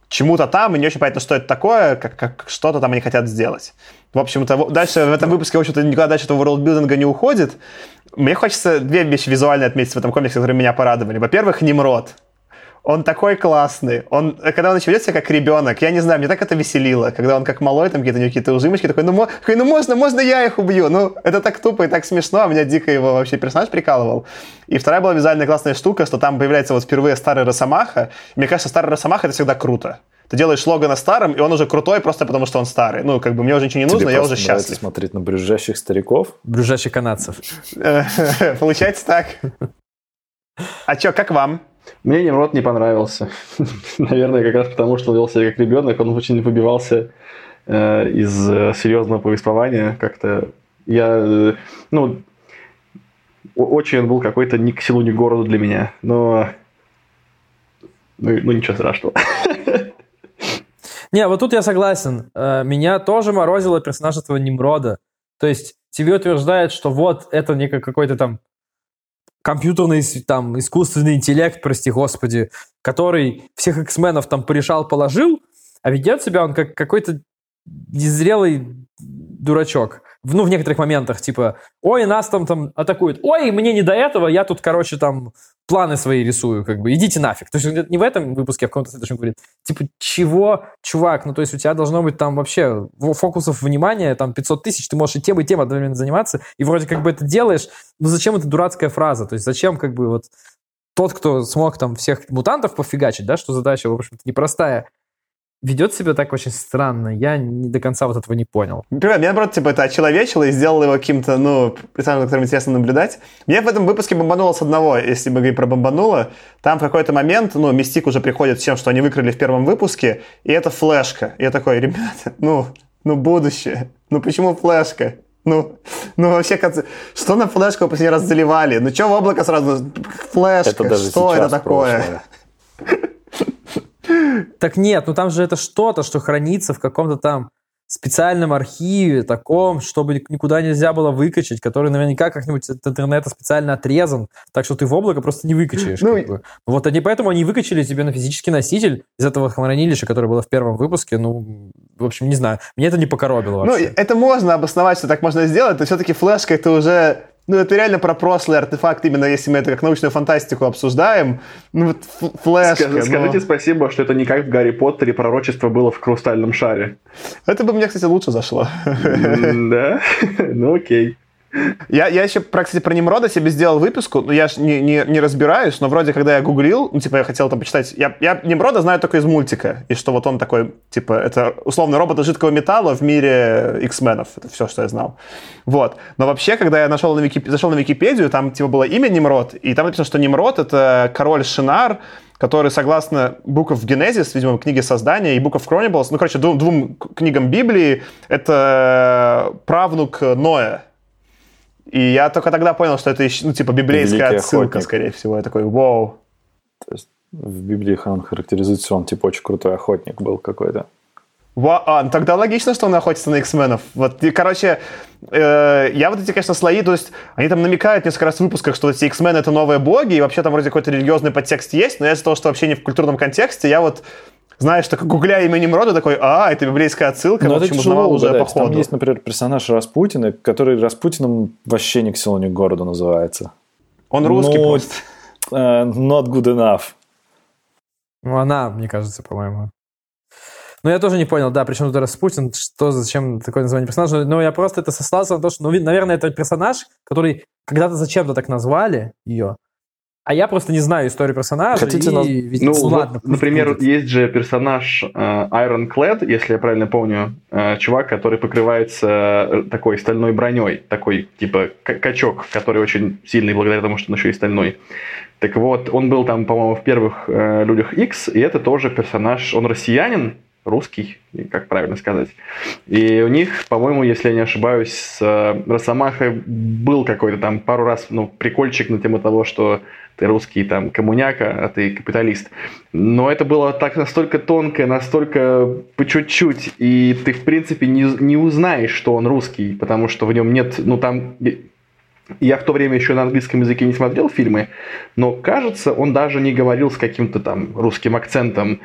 чему-то там, и не очень понятно, что это такое, как, как что-то там они хотят сделать. В общем-то, дальше в этом выпуске, в общем-то, никуда дальше этого ворлдбилдинга не уходит. Мне хочется две вещи визуально отметить в этом комиксе, которые меня порадовали. Во-первых, Немрод. Он такой классный. Он, когда он еще ведет себя как ребенок, я не знаю, мне так это веселило, когда он как малой, там какие-то какие-то ужимочки, такой, ну, такой, ну можно, можно я их убью. Ну, это так тупо и так смешно, а меня дико его вообще персонаж прикалывал. И вторая была визуальная классная штука, что там появляется вот впервые старый Росомаха. Мне кажется, старый Росомаха это всегда круто. Ты делаешь Логана старым, и он уже крутой просто потому, что он старый. Ну, как бы мне уже ничего не нужно, Тебе я уже счастлив. смотреть на брюзжащих стариков? Брюзжащих канадцев. Получается так. А что, как вам? Мне Немрод не понравился. Наверное, как раз потому, что он вел себя как ребенок, он очень выбивался э, из э, серьезного повествования. Как-то я, э, ну, очень он был какой-то ни к селу, ни к городу для меня. Но, ну, ну ничего страшного. Не, вот тут я согласен. Э, меня тоже морозило персонаж этого Немрода. То есть тебе утверждают, что вот это не какой-то там компьютерный, там, искусственный интеллект, прости господи, который всех X-менов там порешал, положил, а ведет себя он как какой-то незрелый дурачок. Ну, в некоторых моментах, типа, ой, нас там, там атакуют, ой, мне не до этого, я тут, короче, там планы свои рисую, как бы, идите нафиг. То есть не в этом выпуске, а в каком-то следующем говорит, типа, чего, чувак, ну, то есть у тебя должно быть там вообще фокусов внимания, там 500 тысяч, ты можешь и тем, и тем одновременно заниматься, и вроде как бы это делаешь, но зачем эта дурацкая фраза? То есть зачем как бы вот тот, кто смог там всех мутантов пофигачить, да, что задача, в общем-то, непростая, ведет себя так очень странно. Я не до конца вот этого не понял. Например, меня, наоборот, типа, это очеловечило и сделало его каким-то, ну, персонажем, которым интересно наблюдать. Мне в этом выпуске бомбануло с одного, если мы говорим про бомбануло. Там в какой-то момент, ну, Мистик уже приходит с тем, что они выкрали в первом выпуске, и это флешка. И я такой, ребята, ну, ну, будущее. Ну, почему флешка? Ну, ну вообще, что на флешку последний раз заливали? Ну, что в облако сразу? Флешка, это даже что это такое? Так нет, ну там же это что-то, что хранится в каком-то там специальном архиве таком, чтобы никуда нельзя было выкачать, который наверняка как-нибудь от интернета специально отрезан, так что ты в облако просто не выкачаешь. Ну, как бы. Вот они поэтому они выкачали тебе на физический носитель из этого хранилища, которое было в первом выпуске. Ну, в общем, не знаю. Мне это не покоробило ну, вообще. Ну, это можно обосновать, что так можно сделать, но все-таки флешка это уже ну, это реально про прошлый артефакт, именно если мы это как научную фантастику обсуждаем. Ну, вот флешка. Скажи, но... Скажите спасибо, что это не как в Гарри Поттере пророчество было в хрустальном шаре. Это бы мне, кстати, лучше зашло. Да? Ну, окей. Я, я еще, кстати, про Немрода себе сделал выписку, но я ж не, не, не разбираюсь, но вроде, когда я гуглил, ну, типа, я хотел там почитать, я, я Немрода знаю только из мультика, и что вот он такой, типа, это условно робот из жидкого металла в мире X-менов, это все, что я знал. Вот. Но вообще, когда я нашел на Викип... зашел на Википедию, там, типа, было имя Немрод, и там написано, что Немрод — это король Шинар, который, согласно Book of Genesis, видимо, книге создания, и Book of Chronicles, ну, короче, двум, двум книгам Библии, это правнук Ноя, и я только тогда понял, что это, ну, типа, библейская Великий отсылка, охотник. скорее всего. Я такой, вау. То есть в Библии он характеризуется, он, типа, очень крутой охотник был какой-то. Ва- а, ну тогда логично, что он охотится на X-менов. Вот, и, короче, э, я вот эти, конечно, слои, то есть они там намекают несколько раз в выпусках, что эти X-Men это новые боги, и вообще там вроде какой-то религиозный подтекст есть, но из-за того, что вообще не в культурном контексте, я вот знаешь, так гугля имя Немрода, такой, а, это библейская отсылка, Но в это общем, узнавал уже по угадать. Там ходу. есть, например, персонаж Распутина, который Распутиным вообще ни к селу, ни к городу называется. Он русский Ну, просто. э, not good enough. Ну, она, мне кажется, по-моему. Но я тоже не понял, да, причем тут Распутин, что, зачем такое название персонажа. Но я просто это сослался на то, что, ну, наверное, это персонаж, который когда-то зачем-то так назвали ее, а я просто не знаю историю персонажа. Хотите и, нас- ведь- Ну, ладно, вот, например, будет. есть же персонаж э, Ironclad, если я правильно помню, э, чувак, который покрывается э, такой стальной броней, такой типа качок, который очень сильный благодаря тому, что он еще и стальной. Так вот, он был там, по-моему, в первых э, Людях X, и это тоже персонаж, он россиянин, русский, как правильно сказать. И у них, по-моему, если я не ошибаюсь, с э, Росомахой был какой-то там пару раз ну, прикольчик на тему того, что ты русский там коммуняка, а ты капиталист. Но это было так настолько тонко, настолько по чуть-чуть, и ты, в принципе, не, не узнаешь, что он русский, потому что в нем нет, ну там... Я в то время еще на английском языке не смотрел фильмы, но кажется, он даже не говорил с каким-то там русским акцентом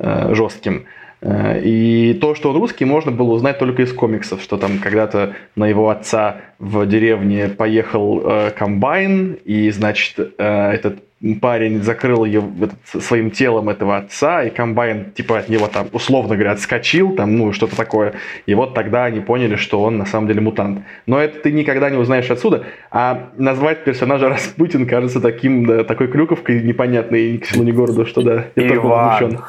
э, жестким. Э, И то, что он русский, можно было узнать только из комиксов, что там когда-то на его отца в деревне поехал э, комбайн, и, значит, э, этот парень закрыл ее этот, своим телом этого отца, и комбайн, типа, от него там, условно говоря, отскочил, там, ну, что-то такое. И вот тогда они поняли, что он на самом деле мутант. Но это ты никогда не узнаешь отсюда. А назвать персонажа Распутин кажется таким, да, такой клюковкой непонятной к селу, к городу, что да, я только Иван. возмущен.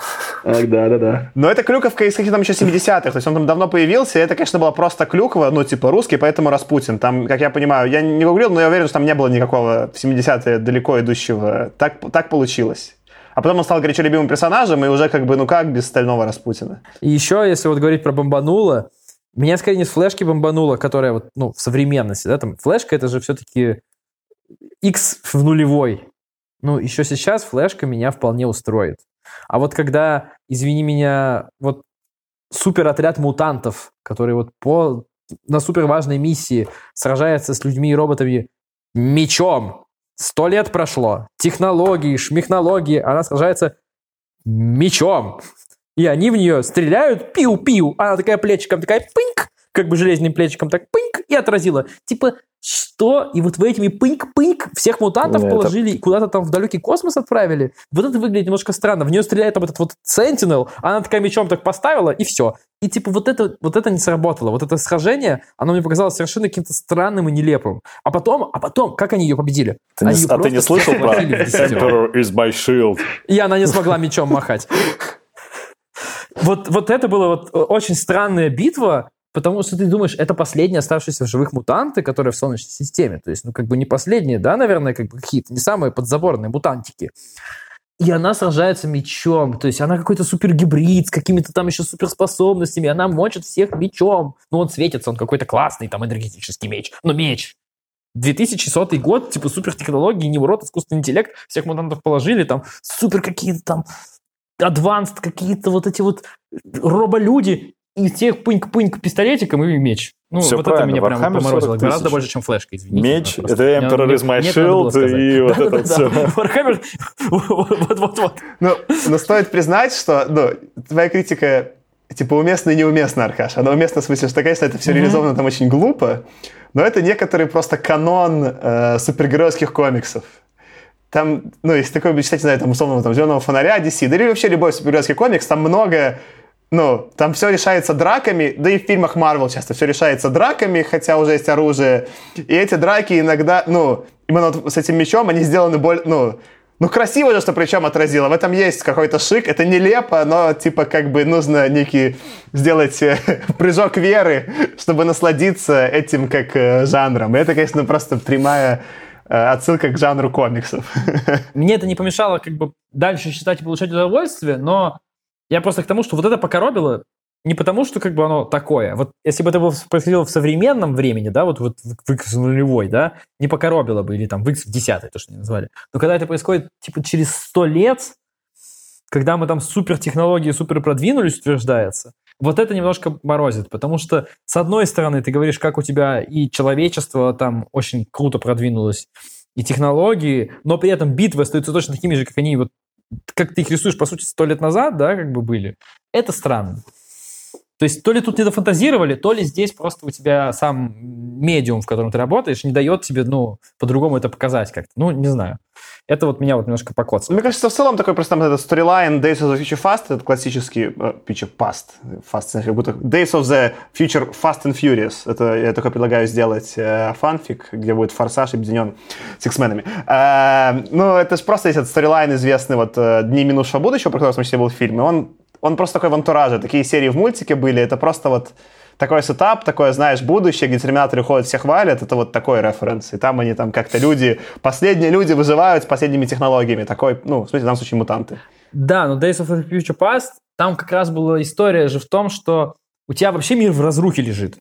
Ах, да, да, да. Но это клюковка из каких-то там еще 70-х, то есть он там давно появился, и это, конечно, была просто клюква, ну, типа русский, поэтому Распутин. Там, как я понимаю, я не гуглил, но я уверен, что там не было никакого в 70-е далеко идущего. Так, так получилось. А потом он стал горячо любимым персонажем, и уже как бы, ну как без стального Распутина? И еще, если вот говорить про бомбануло, меня скорее не с флешки бомбануло, которая вот, ну, в современности, да, там, флешка это же все-таки X в нулевой. Ну, еще сейчас флешка меня вполне устроит. А вот когда, извини меня, вот суперотряд мутантов, который вот по, на супер важной миссии сражается с людьми и роботами мечом. Сто лет прошло. Технологии, шмехнологии. Она сражается мечом. И они в нее стреляют, пиу-пиу. Она такая плечиком, такая пыньк, как бы железным плечиком, так пыньк, и отразила. Типа, что? И вот в этими пыньк-пыньк всех мутантов это- положили и куда-то там в далекий космос отправили. Вот это выглядит немножко странно. В нее стреляет там этот вот Sentinel, она такая мечом так поставила, и все. И типа вот это, вот это не сработало. Вот это сражение, оно мне показалось совершенно каким-то странным и нелепым. А потом, а потом, как они ее победили? Ты не- Они её а ты не слышал про. Emperor is my shield? И она не смогла мечом махать. Вот, вот это была вот очень странная битва, потому что ты думаешь, это последние оставшиеся в живых мутанты, которые в Солнечной системе. То есть, ну, как бы не последние, да, наверное, как бы какие-то, не самые подзаборные мутантики. И она сражается мечом, то есть она какой-то супергибрид с какими-то там еще суперспособностями, она мочит всех мечом. Ну, он светится, он какой-то классный, там, энергетический меч. Но меч. 2100 год, типа супертехнологии, неурод, искусственный интеллект, всех мутантов положили, там супер какие-то там адванст, какие-то вот эти вот роболюди, и всех пыньк-пыньк пистолетиком и меч. Ну, Всё вот это правильно, меня прям Warhammer поморозило. 40 тысяч. Гораздо больше, чем флешка, извините. Меч, это Emperor is my это shield, и вот это всё. Warhammer, вот-вот-вот. Ну, но стоит признать, что, ну, твоя критика, типа, уместна и неуместна, Аркаш. Она уместна в смысле, что, конечно, это все реализовано там очень глупо, но это некоторый просто канон э, супергеройских комиксов. Там, ну, если такое бы читать, не знаю, там, условного там, «Зеленого фонаря», DC, да или вообще любой супергеройский комикс, там много ну, там все решается драками, да и в фильмах Марвел часто все решается драками, хотя уже есть оружие. И эти драки иногда, ну, именно вот с этим мечом, они сделаны более, ну, ну, красиво же, что причем отразило. В этом есть какой-то шик. Это нелепо, но, типа, как бы нужно некий сделать э, прыжок веры, чтобы насладиться этим как э, жанром. И это, конечно, просто прямая э, отсылка к жанру комиксов. Мне это не помешало как бы дальше читать и получать удовольствие, но я просто к тому, что вот это покоробило не потому, что как бы оно такое. Вот если бы это было происходило в современном времени, да, вот, вот в X нулевой, да, не покоробило бы, или там в X в десятый, то, что они назвали. Но когда это происходит, типа, через сто лет, когда мы там супертехнологии супер продвинулись, утверждается, вот это немножко морозит, потому что, с одной стороны, ты говоришь, как у тебя и человечество там очень круто продвинулось, и технологии, но при этом битвы остаются точно такими же, как они вот как ты их рисуешь, по сути, сто лет назад, да, как бы были. Это странно. То есть то ли тут не дофантазировали, то ли здесь просто у тебя сам медиум, в котором ты работаешь, не дает тебе, ну, по-другому это показать как-то. Ну, не знаю. Это вот меня вот немножко покоцало. Мне кажется, в целом такой просто этот storyline Days of the Future Fast, это классический uh, Future Past, fast, как будто Days of the Future Fast and Furious. Это я только предлагаю сделать э, фанфик, где будет Форсаж объединен с X-менами. Э, ну, это же просто есть этот storyline известный вот э, Дни минувшего будущего, про который, в том числе, был фильм, и он он просто такой в антураже. Такие серии в мультике были. Это просто вот такой сетап, такое, знаешь, будущее, где терминаторы ходят, всех валят, это вот такой референс. И там они там как-то люди, последние люди выживают с последними технологиями. Такой, ну, в смысле, в данном случае мутанты. Да, но Days of the Future Past, там как раз была история же в том, что у тебя вообще мир в разрухе лежит.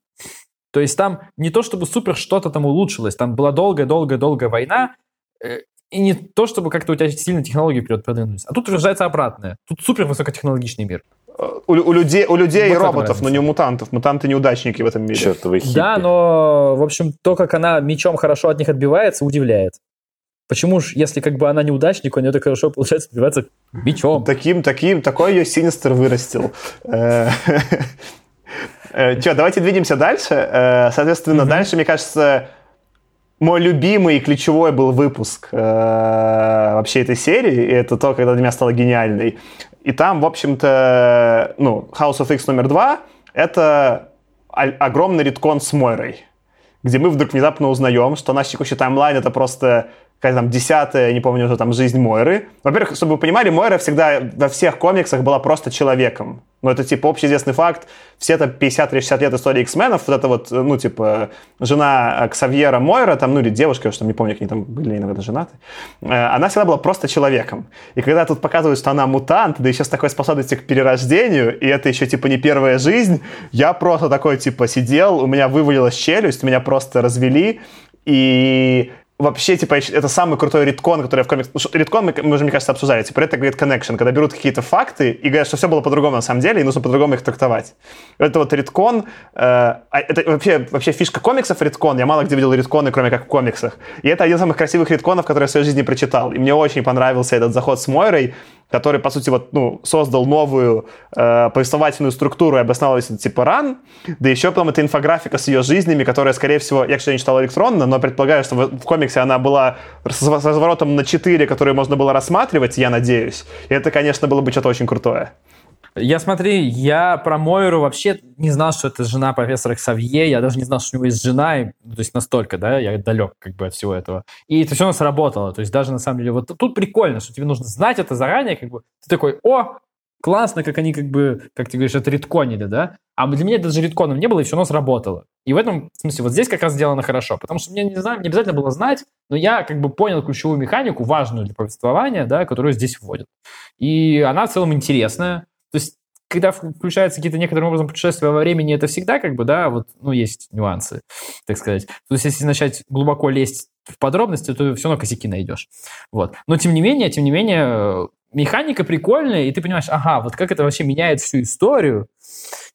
То есть там не то, чтобы супер что-то там улучшилось, там была долгая-долгая-долгая война, э, и не то, чтобы как-то у тебя сильно технологии вперед продвинулись. А тут рождается обратное. Тут супер высокотехнологичный мир. У, у людей, у людей вот и роботов, но не у мутантов. Мутанты неудачники в этом мире. Чертовы хиппи. Да, но, в общем, то, как она мечом хорошо от них отбивается, удивляет. Почему ж, если как бы она неудачник, у нее так хорошо получается отбиваться мечом? Таким, таким, такой ее Синистер вырастил. Э, э, Че, давайте двинемся дальше. Э, соответственно, дальше, мне кажется, мой любимый и ключевой был выпуск э, вообще этой серии, и это то, когда для меня стало гениальной. И там, в общем-то, ну, House of X номер два — это огромный риткон с Мойрой, где мы вдруг внезапно узнаем, что наш текущий таймлайн — это просто какая там десятая, не помню уже, там, жизнь Мойры. Во-первых, чтобы вы понимали, Мойра всегда во всех комиксах была просто человеком. Ну, это, типа, общеизвестный факт. Все это 50-60 лет истории X-менов, вот это вот, ну, типа, жена Ксавьера Мойра, там, ну, или девушка, я что не помню, как они там были, наверное, женаты, э, она всегда была просто человеком. И когда тут показывают, что она мутант, да еще с такой способностью к перерождению, и это еще, типа, не первая жизнь, я просто такой, типа, сидел, у меня вывалилась челюсть, меня просто развели, и вообще, типа, это самый крутой риткон, который я в комиксах... Риткон мы, мы уже, мне кажется, обсуждали. Типа, это говорит connection, когда берут какие-то факты и говорят, что все было по-другому на самом деле, и нужно по-другому их трактовать. Это вот риткон... Э, а это вообще, вообще фишка комиксов риткон. Я мало где видел ритконы, кроме как в комиксах. И это один из самых красивых ритконов, которые я в своей жизни прочитал. И мне очень понравился этот заход с Мойрой, который, по сути, вот, ну, создал новую э, повествовательную структуру и обосновал это типа ран, да еще потом это инфографика с ее жизнями, которая, скорее всего, я, кстати, не читал электронно, но предполагаю, что в, в комиксе она была с, разворотом на 4, который можно было рассматривать, я надеюсь. И это, конечно, было бы что-то очень крутое. Я смотри, я про Мойру вообще не знал, что это жена профессора Ксавье, я даже не знал, что у него есть жена, и, то есть настолько, да, я далек как бы от всего этого. И это все у нас работало, то есть даже на самом деле, вот тут прикольно, что тебе нужно знать это заранее, как бы, ты такой, о, классно, как они как бы, как ты говоришь, это редконили, да? А для меня даже редконом не было, и все у нас работало. И в этом смысле вот здесь как раз сделано хорошо, потому что мне не, знаю, не обязательно было знать, но я как бы понял ключевую механику, важную для повествования, да, которую здесь вводят. И она в целом интересная, то есть, когда включаются какие-то некоторым образом путешествия во времени, это всегда как бы, да, вот, ну, есть нюансы, так сказать. То есть, если начать глубоко лезть в подробности, то все равно косяки найдешь. Вот. Но, тем не менее, тем не менее, механика прикольная, и ты понимаешь, ага, вот как это вообще меняет всю историю,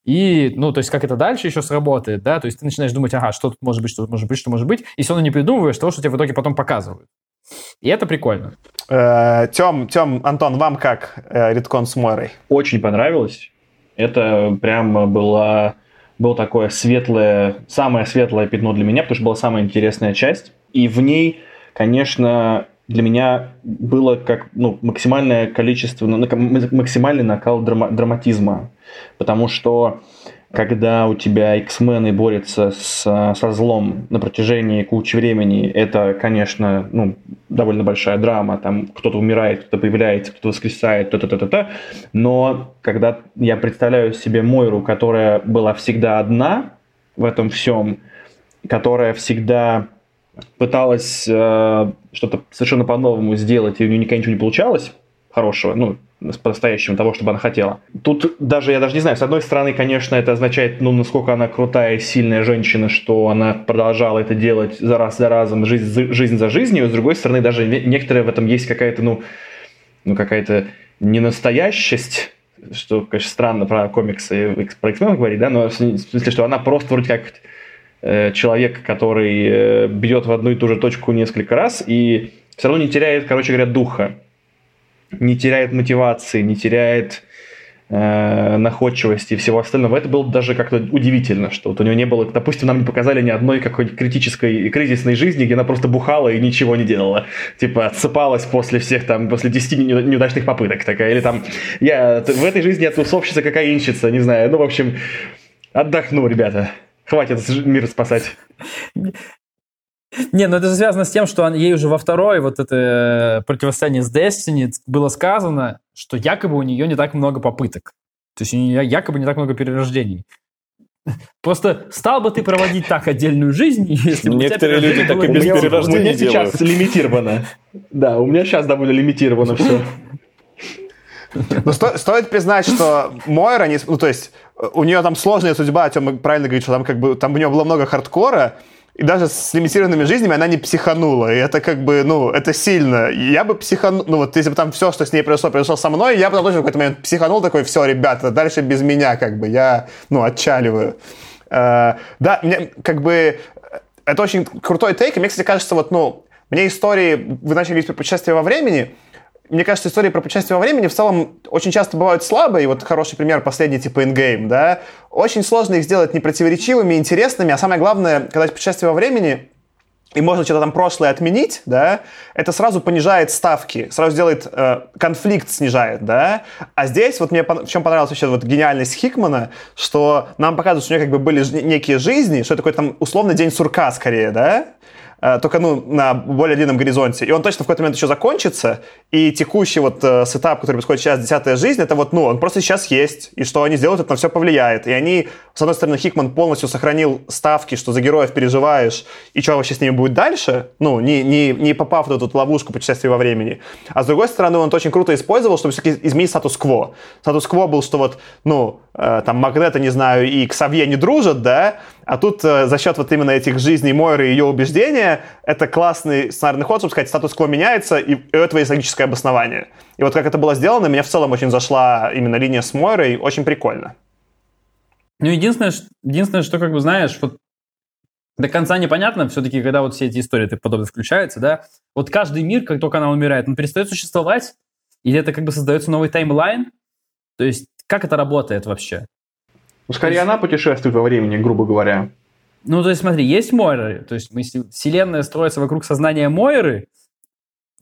и, ну, то есть, как это дальше еще сработает, да, то есть ты начинаешь думать, ага, что тут может быть, что тут может быть, что может быть, и все равно не придумываешь того, что тебе в итоге потом показывают. И это прикольно. Э, Тем, Тем, Антон, вам как э, Риткон с Мойрой? Очень понравилось. Это прям было, было такое светлое, самое светлое пятно для меня, потому что была самая интересная часть. И в ней, конечно, для меня было как ну, максимальное количество, ну, максимальный накал драма, драматизма. Потому что когда у тебя X-мены борются с, со злом на протяжении кучи времени, это, конечно, ну, довольно большая драма. Там кто-то умирает, кто-то появляется, кто-то воскресает, то-то-то-то. Но когда я представляю себе Мойру, которая была всегда одна в этом всем, которая всегда пыталась э, что-то совершенно по-новому сделать, и у нее никогда ничего не получалось хорошего, ну, по-настоящему того, чтобы она хотела. Тут даже, я даже не знаю, с одной стороны, конечно, это означает, ну, насколько она крутая, сильная женщина, что она продолжала это делать за раз за разом, жизнь, жизнь за жизнью, с другой стороны, даже некоторые в этом есть какая-то, ну, ну какая-то ненастоящесть, что, конечно, странно про комиксы и про x говорить, да, но в смысле, что она просто вроде как э, человек, который э, бьет в одну и ту же точку несколько раз и все равно не теряет, короче говоря, духа, не теряет мотивации, не теряет э, находчивости и всего остального. Это было даже как-то удивительно, что вот у него не было, допустим, нам не показали ни одной какой-нибудь критической и кризисной жизни, где она просто бухала и ничего не делала. Типа отсыпалась после всех там, после 10 неудачных попыток такая. Или там, я в этой жизни я тусовщица, кокаинщица, не знаю. Ну, в общем, отдохну, ребята. Хватит мир спасать. Не, ну это связано с тем, что он, ей уже во второй вот это э, противостояние с Destiny было сказано, что якобы у нее не так много попыток. То есть у нее якобы не так много перерождений. Просто стал бы ты проводить так отдельную жизнь, если бы Некоторые люди так и без перерождения У меня сейчас лимитировано. Да, у меня сейчас довольно лимитировано все. Но сто, стоит признать, что Мойра, не, ну то есть у нее там сложная судьба, Тёма правильно говорит, что там как бы там у нее было много хардкора, и даже с лимитированными жизнями она не психанула. И это как бы, ну, это сильно. Я бы психанул, ну вот если бы там все, что с ней произошло, произошло со мной, я бы тоже в какой-то момент психанул такой, все, ребята, дальше без меня как бы, я, ну, отчаливаю. Uh, да, мне как бы это очень крутой тейк, и мне, кстати, кажется, вот, ну, мне истории, вы начали говорить про путешествие во времени, мне кажется, истории про путешествие во времени в целом очень часто бывают слабые. И вот хороший пример последний, типа Endgame, да. Очень сложно их сделать непротиворечивыми, интересными. А самое главное, когда путешествие во времени, и можно что-то там прошлое отменить, да, это сразу понижает ставки, сразу делает э, конфликт снижает, да. А здесь вот мне в чем понравилась вообще вот гениальность Хикмана, что нам показывают, что у него как бы были некие жизни, что это такой там условно день сурка скорее, да, только ну, на более длинном горизонте. И он точно в какой-то момент еще закончится, и текущий вот э, сетап, который происходит сейчас, десятая жизнь, это вот, ну, он просто сейчас есть, и что они сделают, это на все повлияет. И они, с одной стороны, Хикман полностью сохранил ставки, что за героев переживаешь, и что вообще с ними будет дальше, ну, не, не, не попав в эту ловушку путешествия во времени. А с другой стороны, он это очень круто использовал, чтобы все-таки изменить статус-кво. Статус-кво был, что вот, ну, э, там, Магнета, не знаю, и Ксавье не дружат, да, а тут э, за счет вот именно этих жизней Мойры и ее убеждения, это классный сценарный ход, чтобы сказать, статус-кво меняется, и у этого есть логическое обоснование. И вот как это было сделано, меня в целом очень зашла именно линия с Мойрой, очень прикольно. Ну, единственное, единственное, что, как бы, знаешь, вот до конца непонятно, все-таки, когда вот все эти истории подобно включаются, да, вот каждый мир, как только она умирает, он перестает существовать, или это как бы создается новый таймлайн, то есть как это работает вообще? Ну, скорее, есть... она путешествует во времени, грубо говоря. Ну, то есть, смотри, есть Мойры, то есть, если Вселенная строится вокруг сознания Мойры,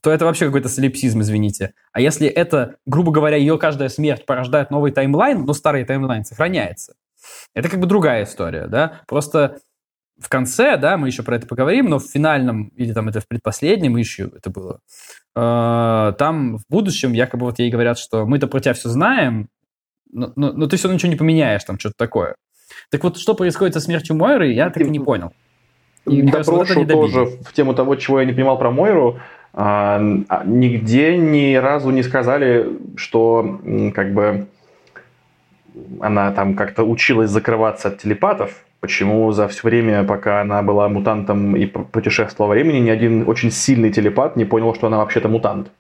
то это вообще какой-то солипсизм, извините. А если это, грубо говоря, ее каждая смерть порождает новый таймлайн, но старый таймлайн сохраняется, это как бы другая история, да? Просто в конце, да, мы еще про это поговорим, но в финальном, или там это в предпоследнем ищу это было, э, там в будущем якобы вот ей говорят, что мы-то про тебя все знаем, но, но, но ты все равно ничего не поменяешь, там что-то такое. Так вот, что происходит со смертью Мойры, я так и не понял. И, мне кажется, вот тоже в тему того, чего я не понимал про Мойру, а, а, нигде ни разу не сказали, что как бы она там как-то училась закрываться от телепатов. Почему за все время, пока она была мутантом и путешествовала времени, ни один очень сильный телепат не понял, что она вообще-то мутант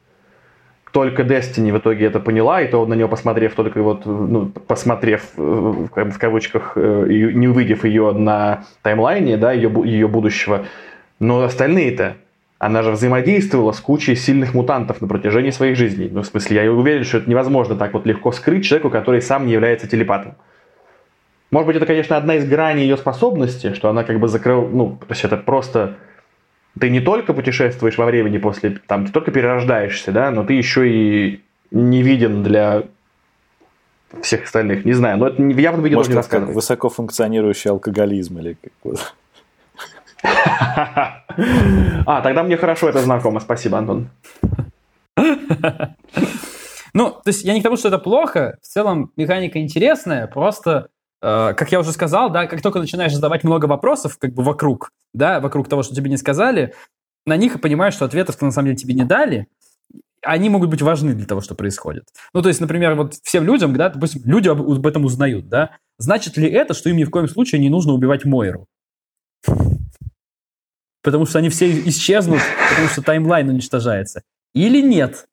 только Destiny в итоге это поняла, и то на нее посмотрев только вот, ну, посмотрев э, в кавычках, э, не увидев ее на таймлайне, да, ее, ее будущего, но остальные-то, она же взаимодействовала с кучей сильных мутантов на протяжении своих жизней. Ну, в смысле, я уверен, что это невозможно так вот легко скрыть человеку, который сам не является телепатом. Может быть, это, конечно, одна из граней ее способности, что она как бы закрыла, ну, то есть это просто ты не только путешествуешь во времени после, там, ты только перерождаешься, да, но ты еще и не виден для всех остальных. Не знаю, но это в явном виде Может, не как высокофункционирующий алкоголизм или как А, тогда мне хорошо это знакомо. Спасибо, Антон. Ну, то есть я не к тому, что это плохо. В целом механика интересная, просто как я уже сказал, да, как только начинаешь задавать много вопросов, как бы вокруг, да, вокруг того, что тебе не сказали, на них и понимаешь, что ответов на самом деле тебе не дали, они могут быть важны для того, что происходит. Ну, то есть, например, вот всем людям, да, допустим, люди об, об этом узнают, да, значит ли это, что им ни в коем случае не нужно убивать Мойру? Потому что они все исчезнут, потому что таймлайн уничтожается. Или нет?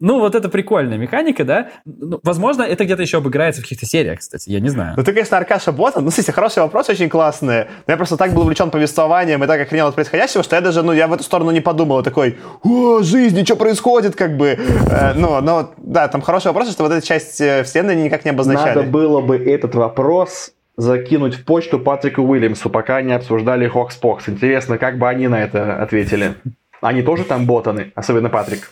Ну, вот это прикольная механика, да? Ну, возможно, это где-то еще обыграется в каких-то сериях, кстати, я не знаю. Ну, ты, конечно, Аркаша Ботан. Ну, смотрите, хороший вопрос, очень классный. Но я просто так был увлечен повествованием и так охренел от происходящего, что я даже, ну, я в эту сторону не подумал. Такой, о, жизнь, что происходит, как бы. Э, ну, но, да, там хороший вопрос, что вот эта часть э, вселенной никак не обозначали. Надо было бы этот вопрос закинуть в почту Патрику Уильямсу, пока они обсуждали Хокспокс. Интересно, как бы они на это ответили. Они тоже там ботаны, особенно Патрик.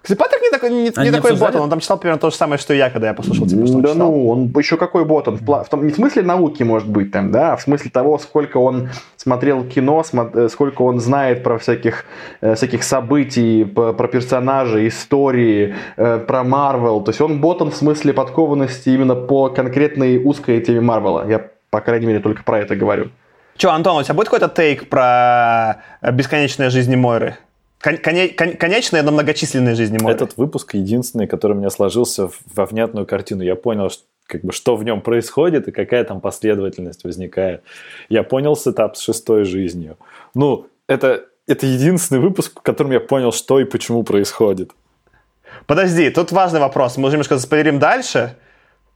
Кстати, Патрик не такой, не, не такой обсуждали? ботан, он там читал примерно то же самое, что и я, когда я послушал, типа, что он да читал. ну, он еще какой ботан. В, пла- в том, не в смысле науки, может быть, там, да, а в смысле того, сколько он смотрел кино, смо- э, сколько он знает про всяких, э, всяких событий, п- про персонажей, истории, э, про Марвел. То есть он ботан в смысле подкованности именно по конкретной узкой теме Марвела. Я, по крайней мере, только про это говорю. Че, Антон, у тебя будет какой-то тейк про э, бесконечные жизни Мойры? Кон- коне- кон- конечные, но многочисленные жизни Мойры. Этот выпуск единственный, который у меня сложился во внятную картину. Я понял, что, как бы, что в нем происходит и какая там последовательность возникает. Я понял setup с шестой жизнью. Ну, это, это единственный выпуск, в котором я понял, что и почему происходит. Подожди, тут важный вопрос. Мы уже немножко заспойлерим дальше.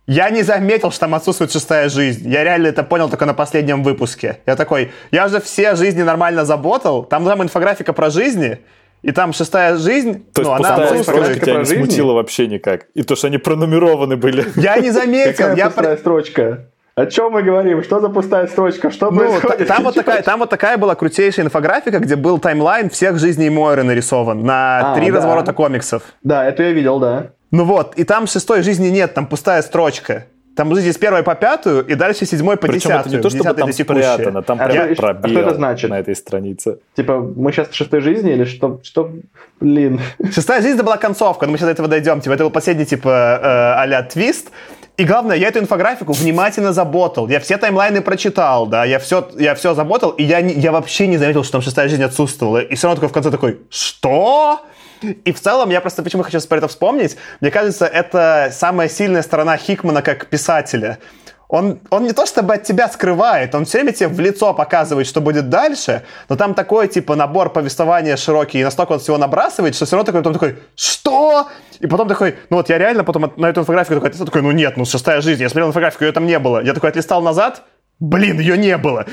Я не заметил, что там отсутствует шестая жизнь. Я реально это понял только на последнем выпуске. Я такой, я же все жизни нормально заботал. Там там инфографика про жизни, и там шестая жизнь, То есть ну, она пустая строчка тебя про не жизни? смутила вообще никак. И то, что они пронумерованы были. Я не заметил. Какая Я пустая про- строчка? О чем мы говорим? Что за пустая строчка? Что Ну, та- происходит? там, вот такая, там вот такая была крутейшая инфографика, где был таймлайн всех жизней Мойры нарисован на А, три да. разворота комиксов. Да, это я видел, да. Ну вот, и там шестой жизни нет, там пустая строчка. Там жизни с первой по пятую, и дальше с седьмой по Причем это десятую. не то, чтобы там спрятано, там А прям а пробел что это значит? на этой странице. Типа, мы сейчас в шестой жизни или что? Что, блин? Шестая жизнь это была концовка, но мы сейчас до этого дойдем. Типа, это был последний, типа, э, а-ля твист. И главное, я эту инфографику внимательно заботал. Я все таймлайны прочитал, да, я все, я все заботал, и я, не- я вообще не заметил, что там шестая жизнь отсутствовала. И все равно такой в конце такой, что? И в целом, я просто почему хочу про это вспомнить, мне кажется, это самая сильная сторона Хикмана как писателя. Он, он не то чтобы от тебя скрывает, он все время тебе в лицо показывает, что будет дальше, но там такой, типа, набор повествования широкий, и настолько он всего набрасывает, что все равно такой, потом такой, что? И потом такой, ну вот я реально потом от- на эту инфографику такой, ты такой, ну нет, ну шестая жизнь, я смотрел инфографику, ее там не было. Я такой отлистал назад, блин, ее не было.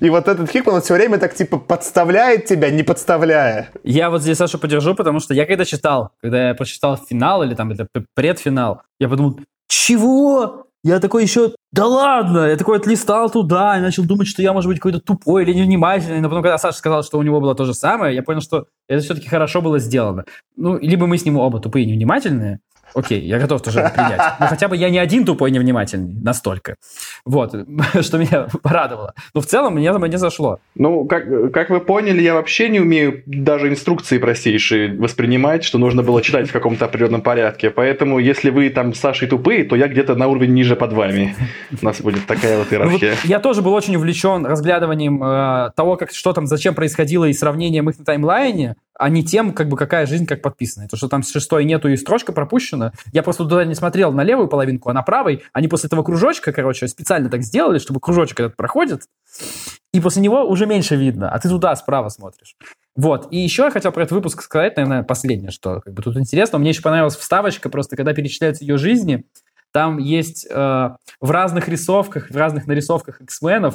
И вот этот Хикман, он все время так, типа, подставляет тебя, не подставляя. Я вот здесь Сашу поддержу, потому что я когда читал, когда я прочитал финал или там это предфинал, я подумал, чего? Я такой еще, да ладно, я такой отлистал туда и начал думать, что я, может быть, какой-то тупой или невнимательный, но потом, когда Саша сказал, что у него было то же самое, я понял, что это все-таки хорошо было сделано. Ну, либо мы с ним оба тупые и невнимательные, окей, я готов тоже принять. Но хотя бы я не один тупой невнимательный, настолько. Вот, что меня порадовало. Но в целом мне, мне зашло. Ну, как, как вы поняли, я вообще не умею даже инструкции простейшие воспринимать, что нужно было читать в каком-то определенном порядке. Поэтому, если вы там с Сашей тупые, то я где-то на уровень ниже под вами. У нас будет такая вот Ну, вот иерархия. я тоже был очень увлечен разглядыванием э, того, как, что там, зачем происходило, и сравнением их на таймлайне, а не тем, как бы, какая жизнь как подписана. То, что там с шестой нету и строчка пропущена. Я просто туда не смотрел на левую половинку, а на правой. Они после этого кружочка, короче, специально так сделали, чтобы кружочек этот проходит, и после него уже меньше видно, а ты туда справа смотришь. Вот. И еще я хотел про этот выпуск сказать, наверное, последнее, что как бы тут интересно. Мне еще понравилась вставочка, просто когда перечисляются ее жизни, там есть э, в разных рисовках, в разных нарисовках X-менов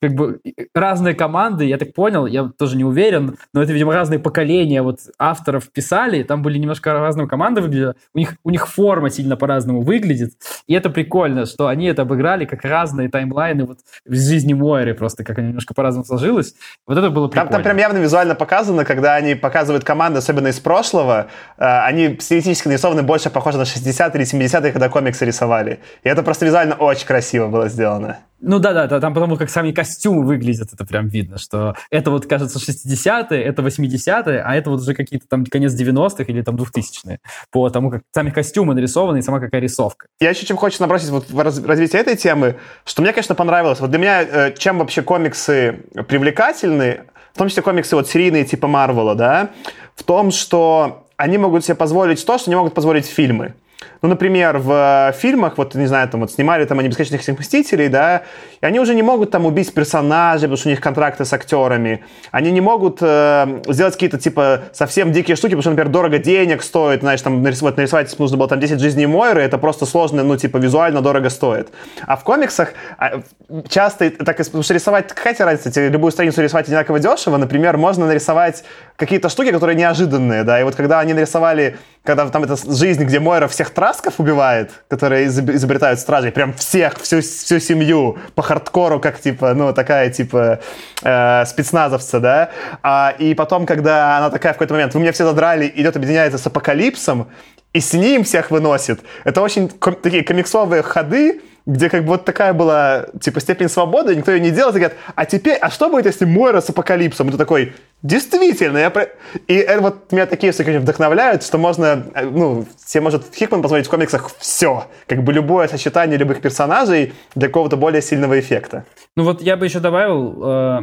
как бы разные команды, я так понял, я тоже не уверен, но это, видимо, разные поколения вот авторов писали, там были немножко разные команды выглядят, у них, у них форма сильно по-разному выглядит, и это прикольно, что они это обыграли как разные таймлайны вот в жизни Мойры, просто как они немножко по-разному сложилось. Вот это было Там, прикольно. там прям явно визуально показано, когда они показывают команды, особенно из прошлого, э, они стилистически нарисованы больше похожи на 60-е или 70-е, когда комиксы рисовали. И это просто визуально очень красиво было сделано. Ну да-да, да, там потому как сами костюмы выглядят, это прям видно, что это вот, кажется, 60-е, это 80-е, а это вот уже какие-то там конец 90-х или там 2000-е, по тому, как сами костюмы нарисованы и сама какая рисовка. Я еще чем хочется набросить вот в раз- развитие этой темы, что мне, конечно, понравилось. Вот для меня, э, чем вообще комиксы привлекательны, в том числе комиксы вот серийные типа Марвела, да, в том, что они могут себе позволить то, что не могут позволить фильмы. Ну, например, в фильмах, вот, не знаю, там вот снимали там они «Бесконечных мстителей», да, и они уже не могут там убить персонажей, потому что у них контракты с актерами. Они не могут э, сделать какие-то, типа, совсем дикие штуки, потому что, например, дорого денег стоит, знаешь, там нарисовать, нарисовать нужно было там 10 жизней Мойры, это просто сложно, ну, типа, визуально дорого стоит. А в комиксах а, часто, так, потому что рисовать, какая разница, любую страницу рисовать одинаково дешево, например, можно нарисовать какие-то штуки, которые неожиданные, да, и вот когда они нарисовали, когда там эта жизнь, где Мойра всех трасков убивает, которые изобретают стражей, прям всех, всю, всю семью по хардкору, как типа, ну, такая типа э, спецназовца, да, а, и потом, когда она такая в какой-то момент, вы меня все задрали, идет, объединяется с апокалипсом, и с ним всех выносит. Это очень ком- такие комиксовые ходы, где как бы вот такая была, типа, степень свободы, никто ее не делал, и говорят, а теперь, а что будет, если Мойра с апокалипсом? И ты такой, действительно, я... Про... И это вот меня такие все, вдохновляют, что можно, э, ну, все может Хикман посмотреть в комиксах все, как бы любое сочетание любых персонажей для какого-то более сильного эффекта. Ну вот я бы еще добавил, э,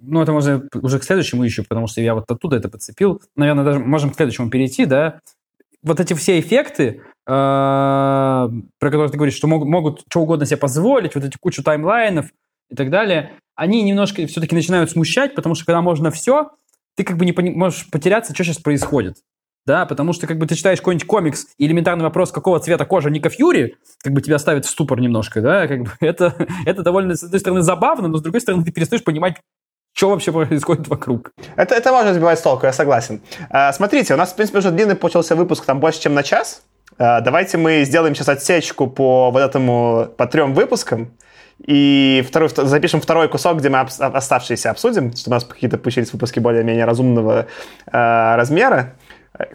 ну это можно уже к следующему еще, потому что я вот оттуда это подцепил, наверное, даже можем к следующему перейти, да, вот эти все эффекты, про которые ты говоришь, что могут, могут что угодно себе позволить, вот эти кучу таймлайнов и так далее, они немножко все-таки начинают смущать, потому что когда можно все, ты как бы не пони- можешь потеряться, что сейчас происходит. Да, потому что как бы ты читаешь какой-нибудь комикс, и элементарный вопрос, какого цвета кожа Ника Фьюри, как бы тебя ставит в ступор немножко, да, как бы это, это довольно, с одной стороны, забавно, но с другой стороны, ты перестаешь понимать, что вообще происходит вокруг. Это, это можно сбивать с толку, я согласен. А, смотрите, у нас, в принципе, уже длинный получился выпуск, там больше, чем на час. А, давайте мы сделаем сейчас отсечку по вот этому, по трем выпускам. И второй, запишем второй кусок, где мы оставшиеся обсудим, чтобы у нас какие-то получились выпуски более-менее разумного э, размера.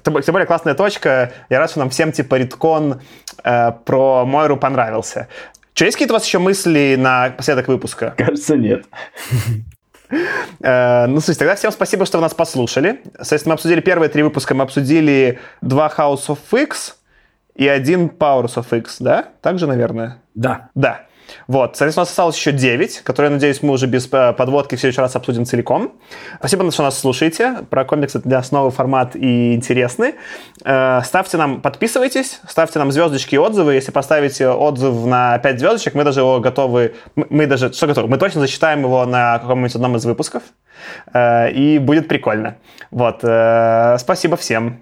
Тем более классная точка. Я рад, что нам всем типа риткон э, про Мойру понравился. Что, есть какие-то у вас еще мысли на последок выпуска? Кажется, нет. Э, ну, слушайте, тогда всем спасибо, что вы нас послушали. Соответственно, мы обсудили первые три выпуска, мы обсудили два House of X и один Powers of X, да? Так же, наверное? Да. Да. Вот, соответственно, у нас осталось еще 9, которые, надеюсь, мы уже без э, подводки в следующий раз обсудим целиком. Спасибо, что нас слушаете. Про комиксы для нас новый формат и интересный. Э, ставьте нам, подписывайтесь, ставьте нам звездочки и отзывы. Если поставите отзыв на 5 звездочек, мы даже его готовы, мы даже, что готовы, мы точно засчитаем его на каком-нибудь одном из выпусков. Э, и будет прикольно. Вот, спасибо всем.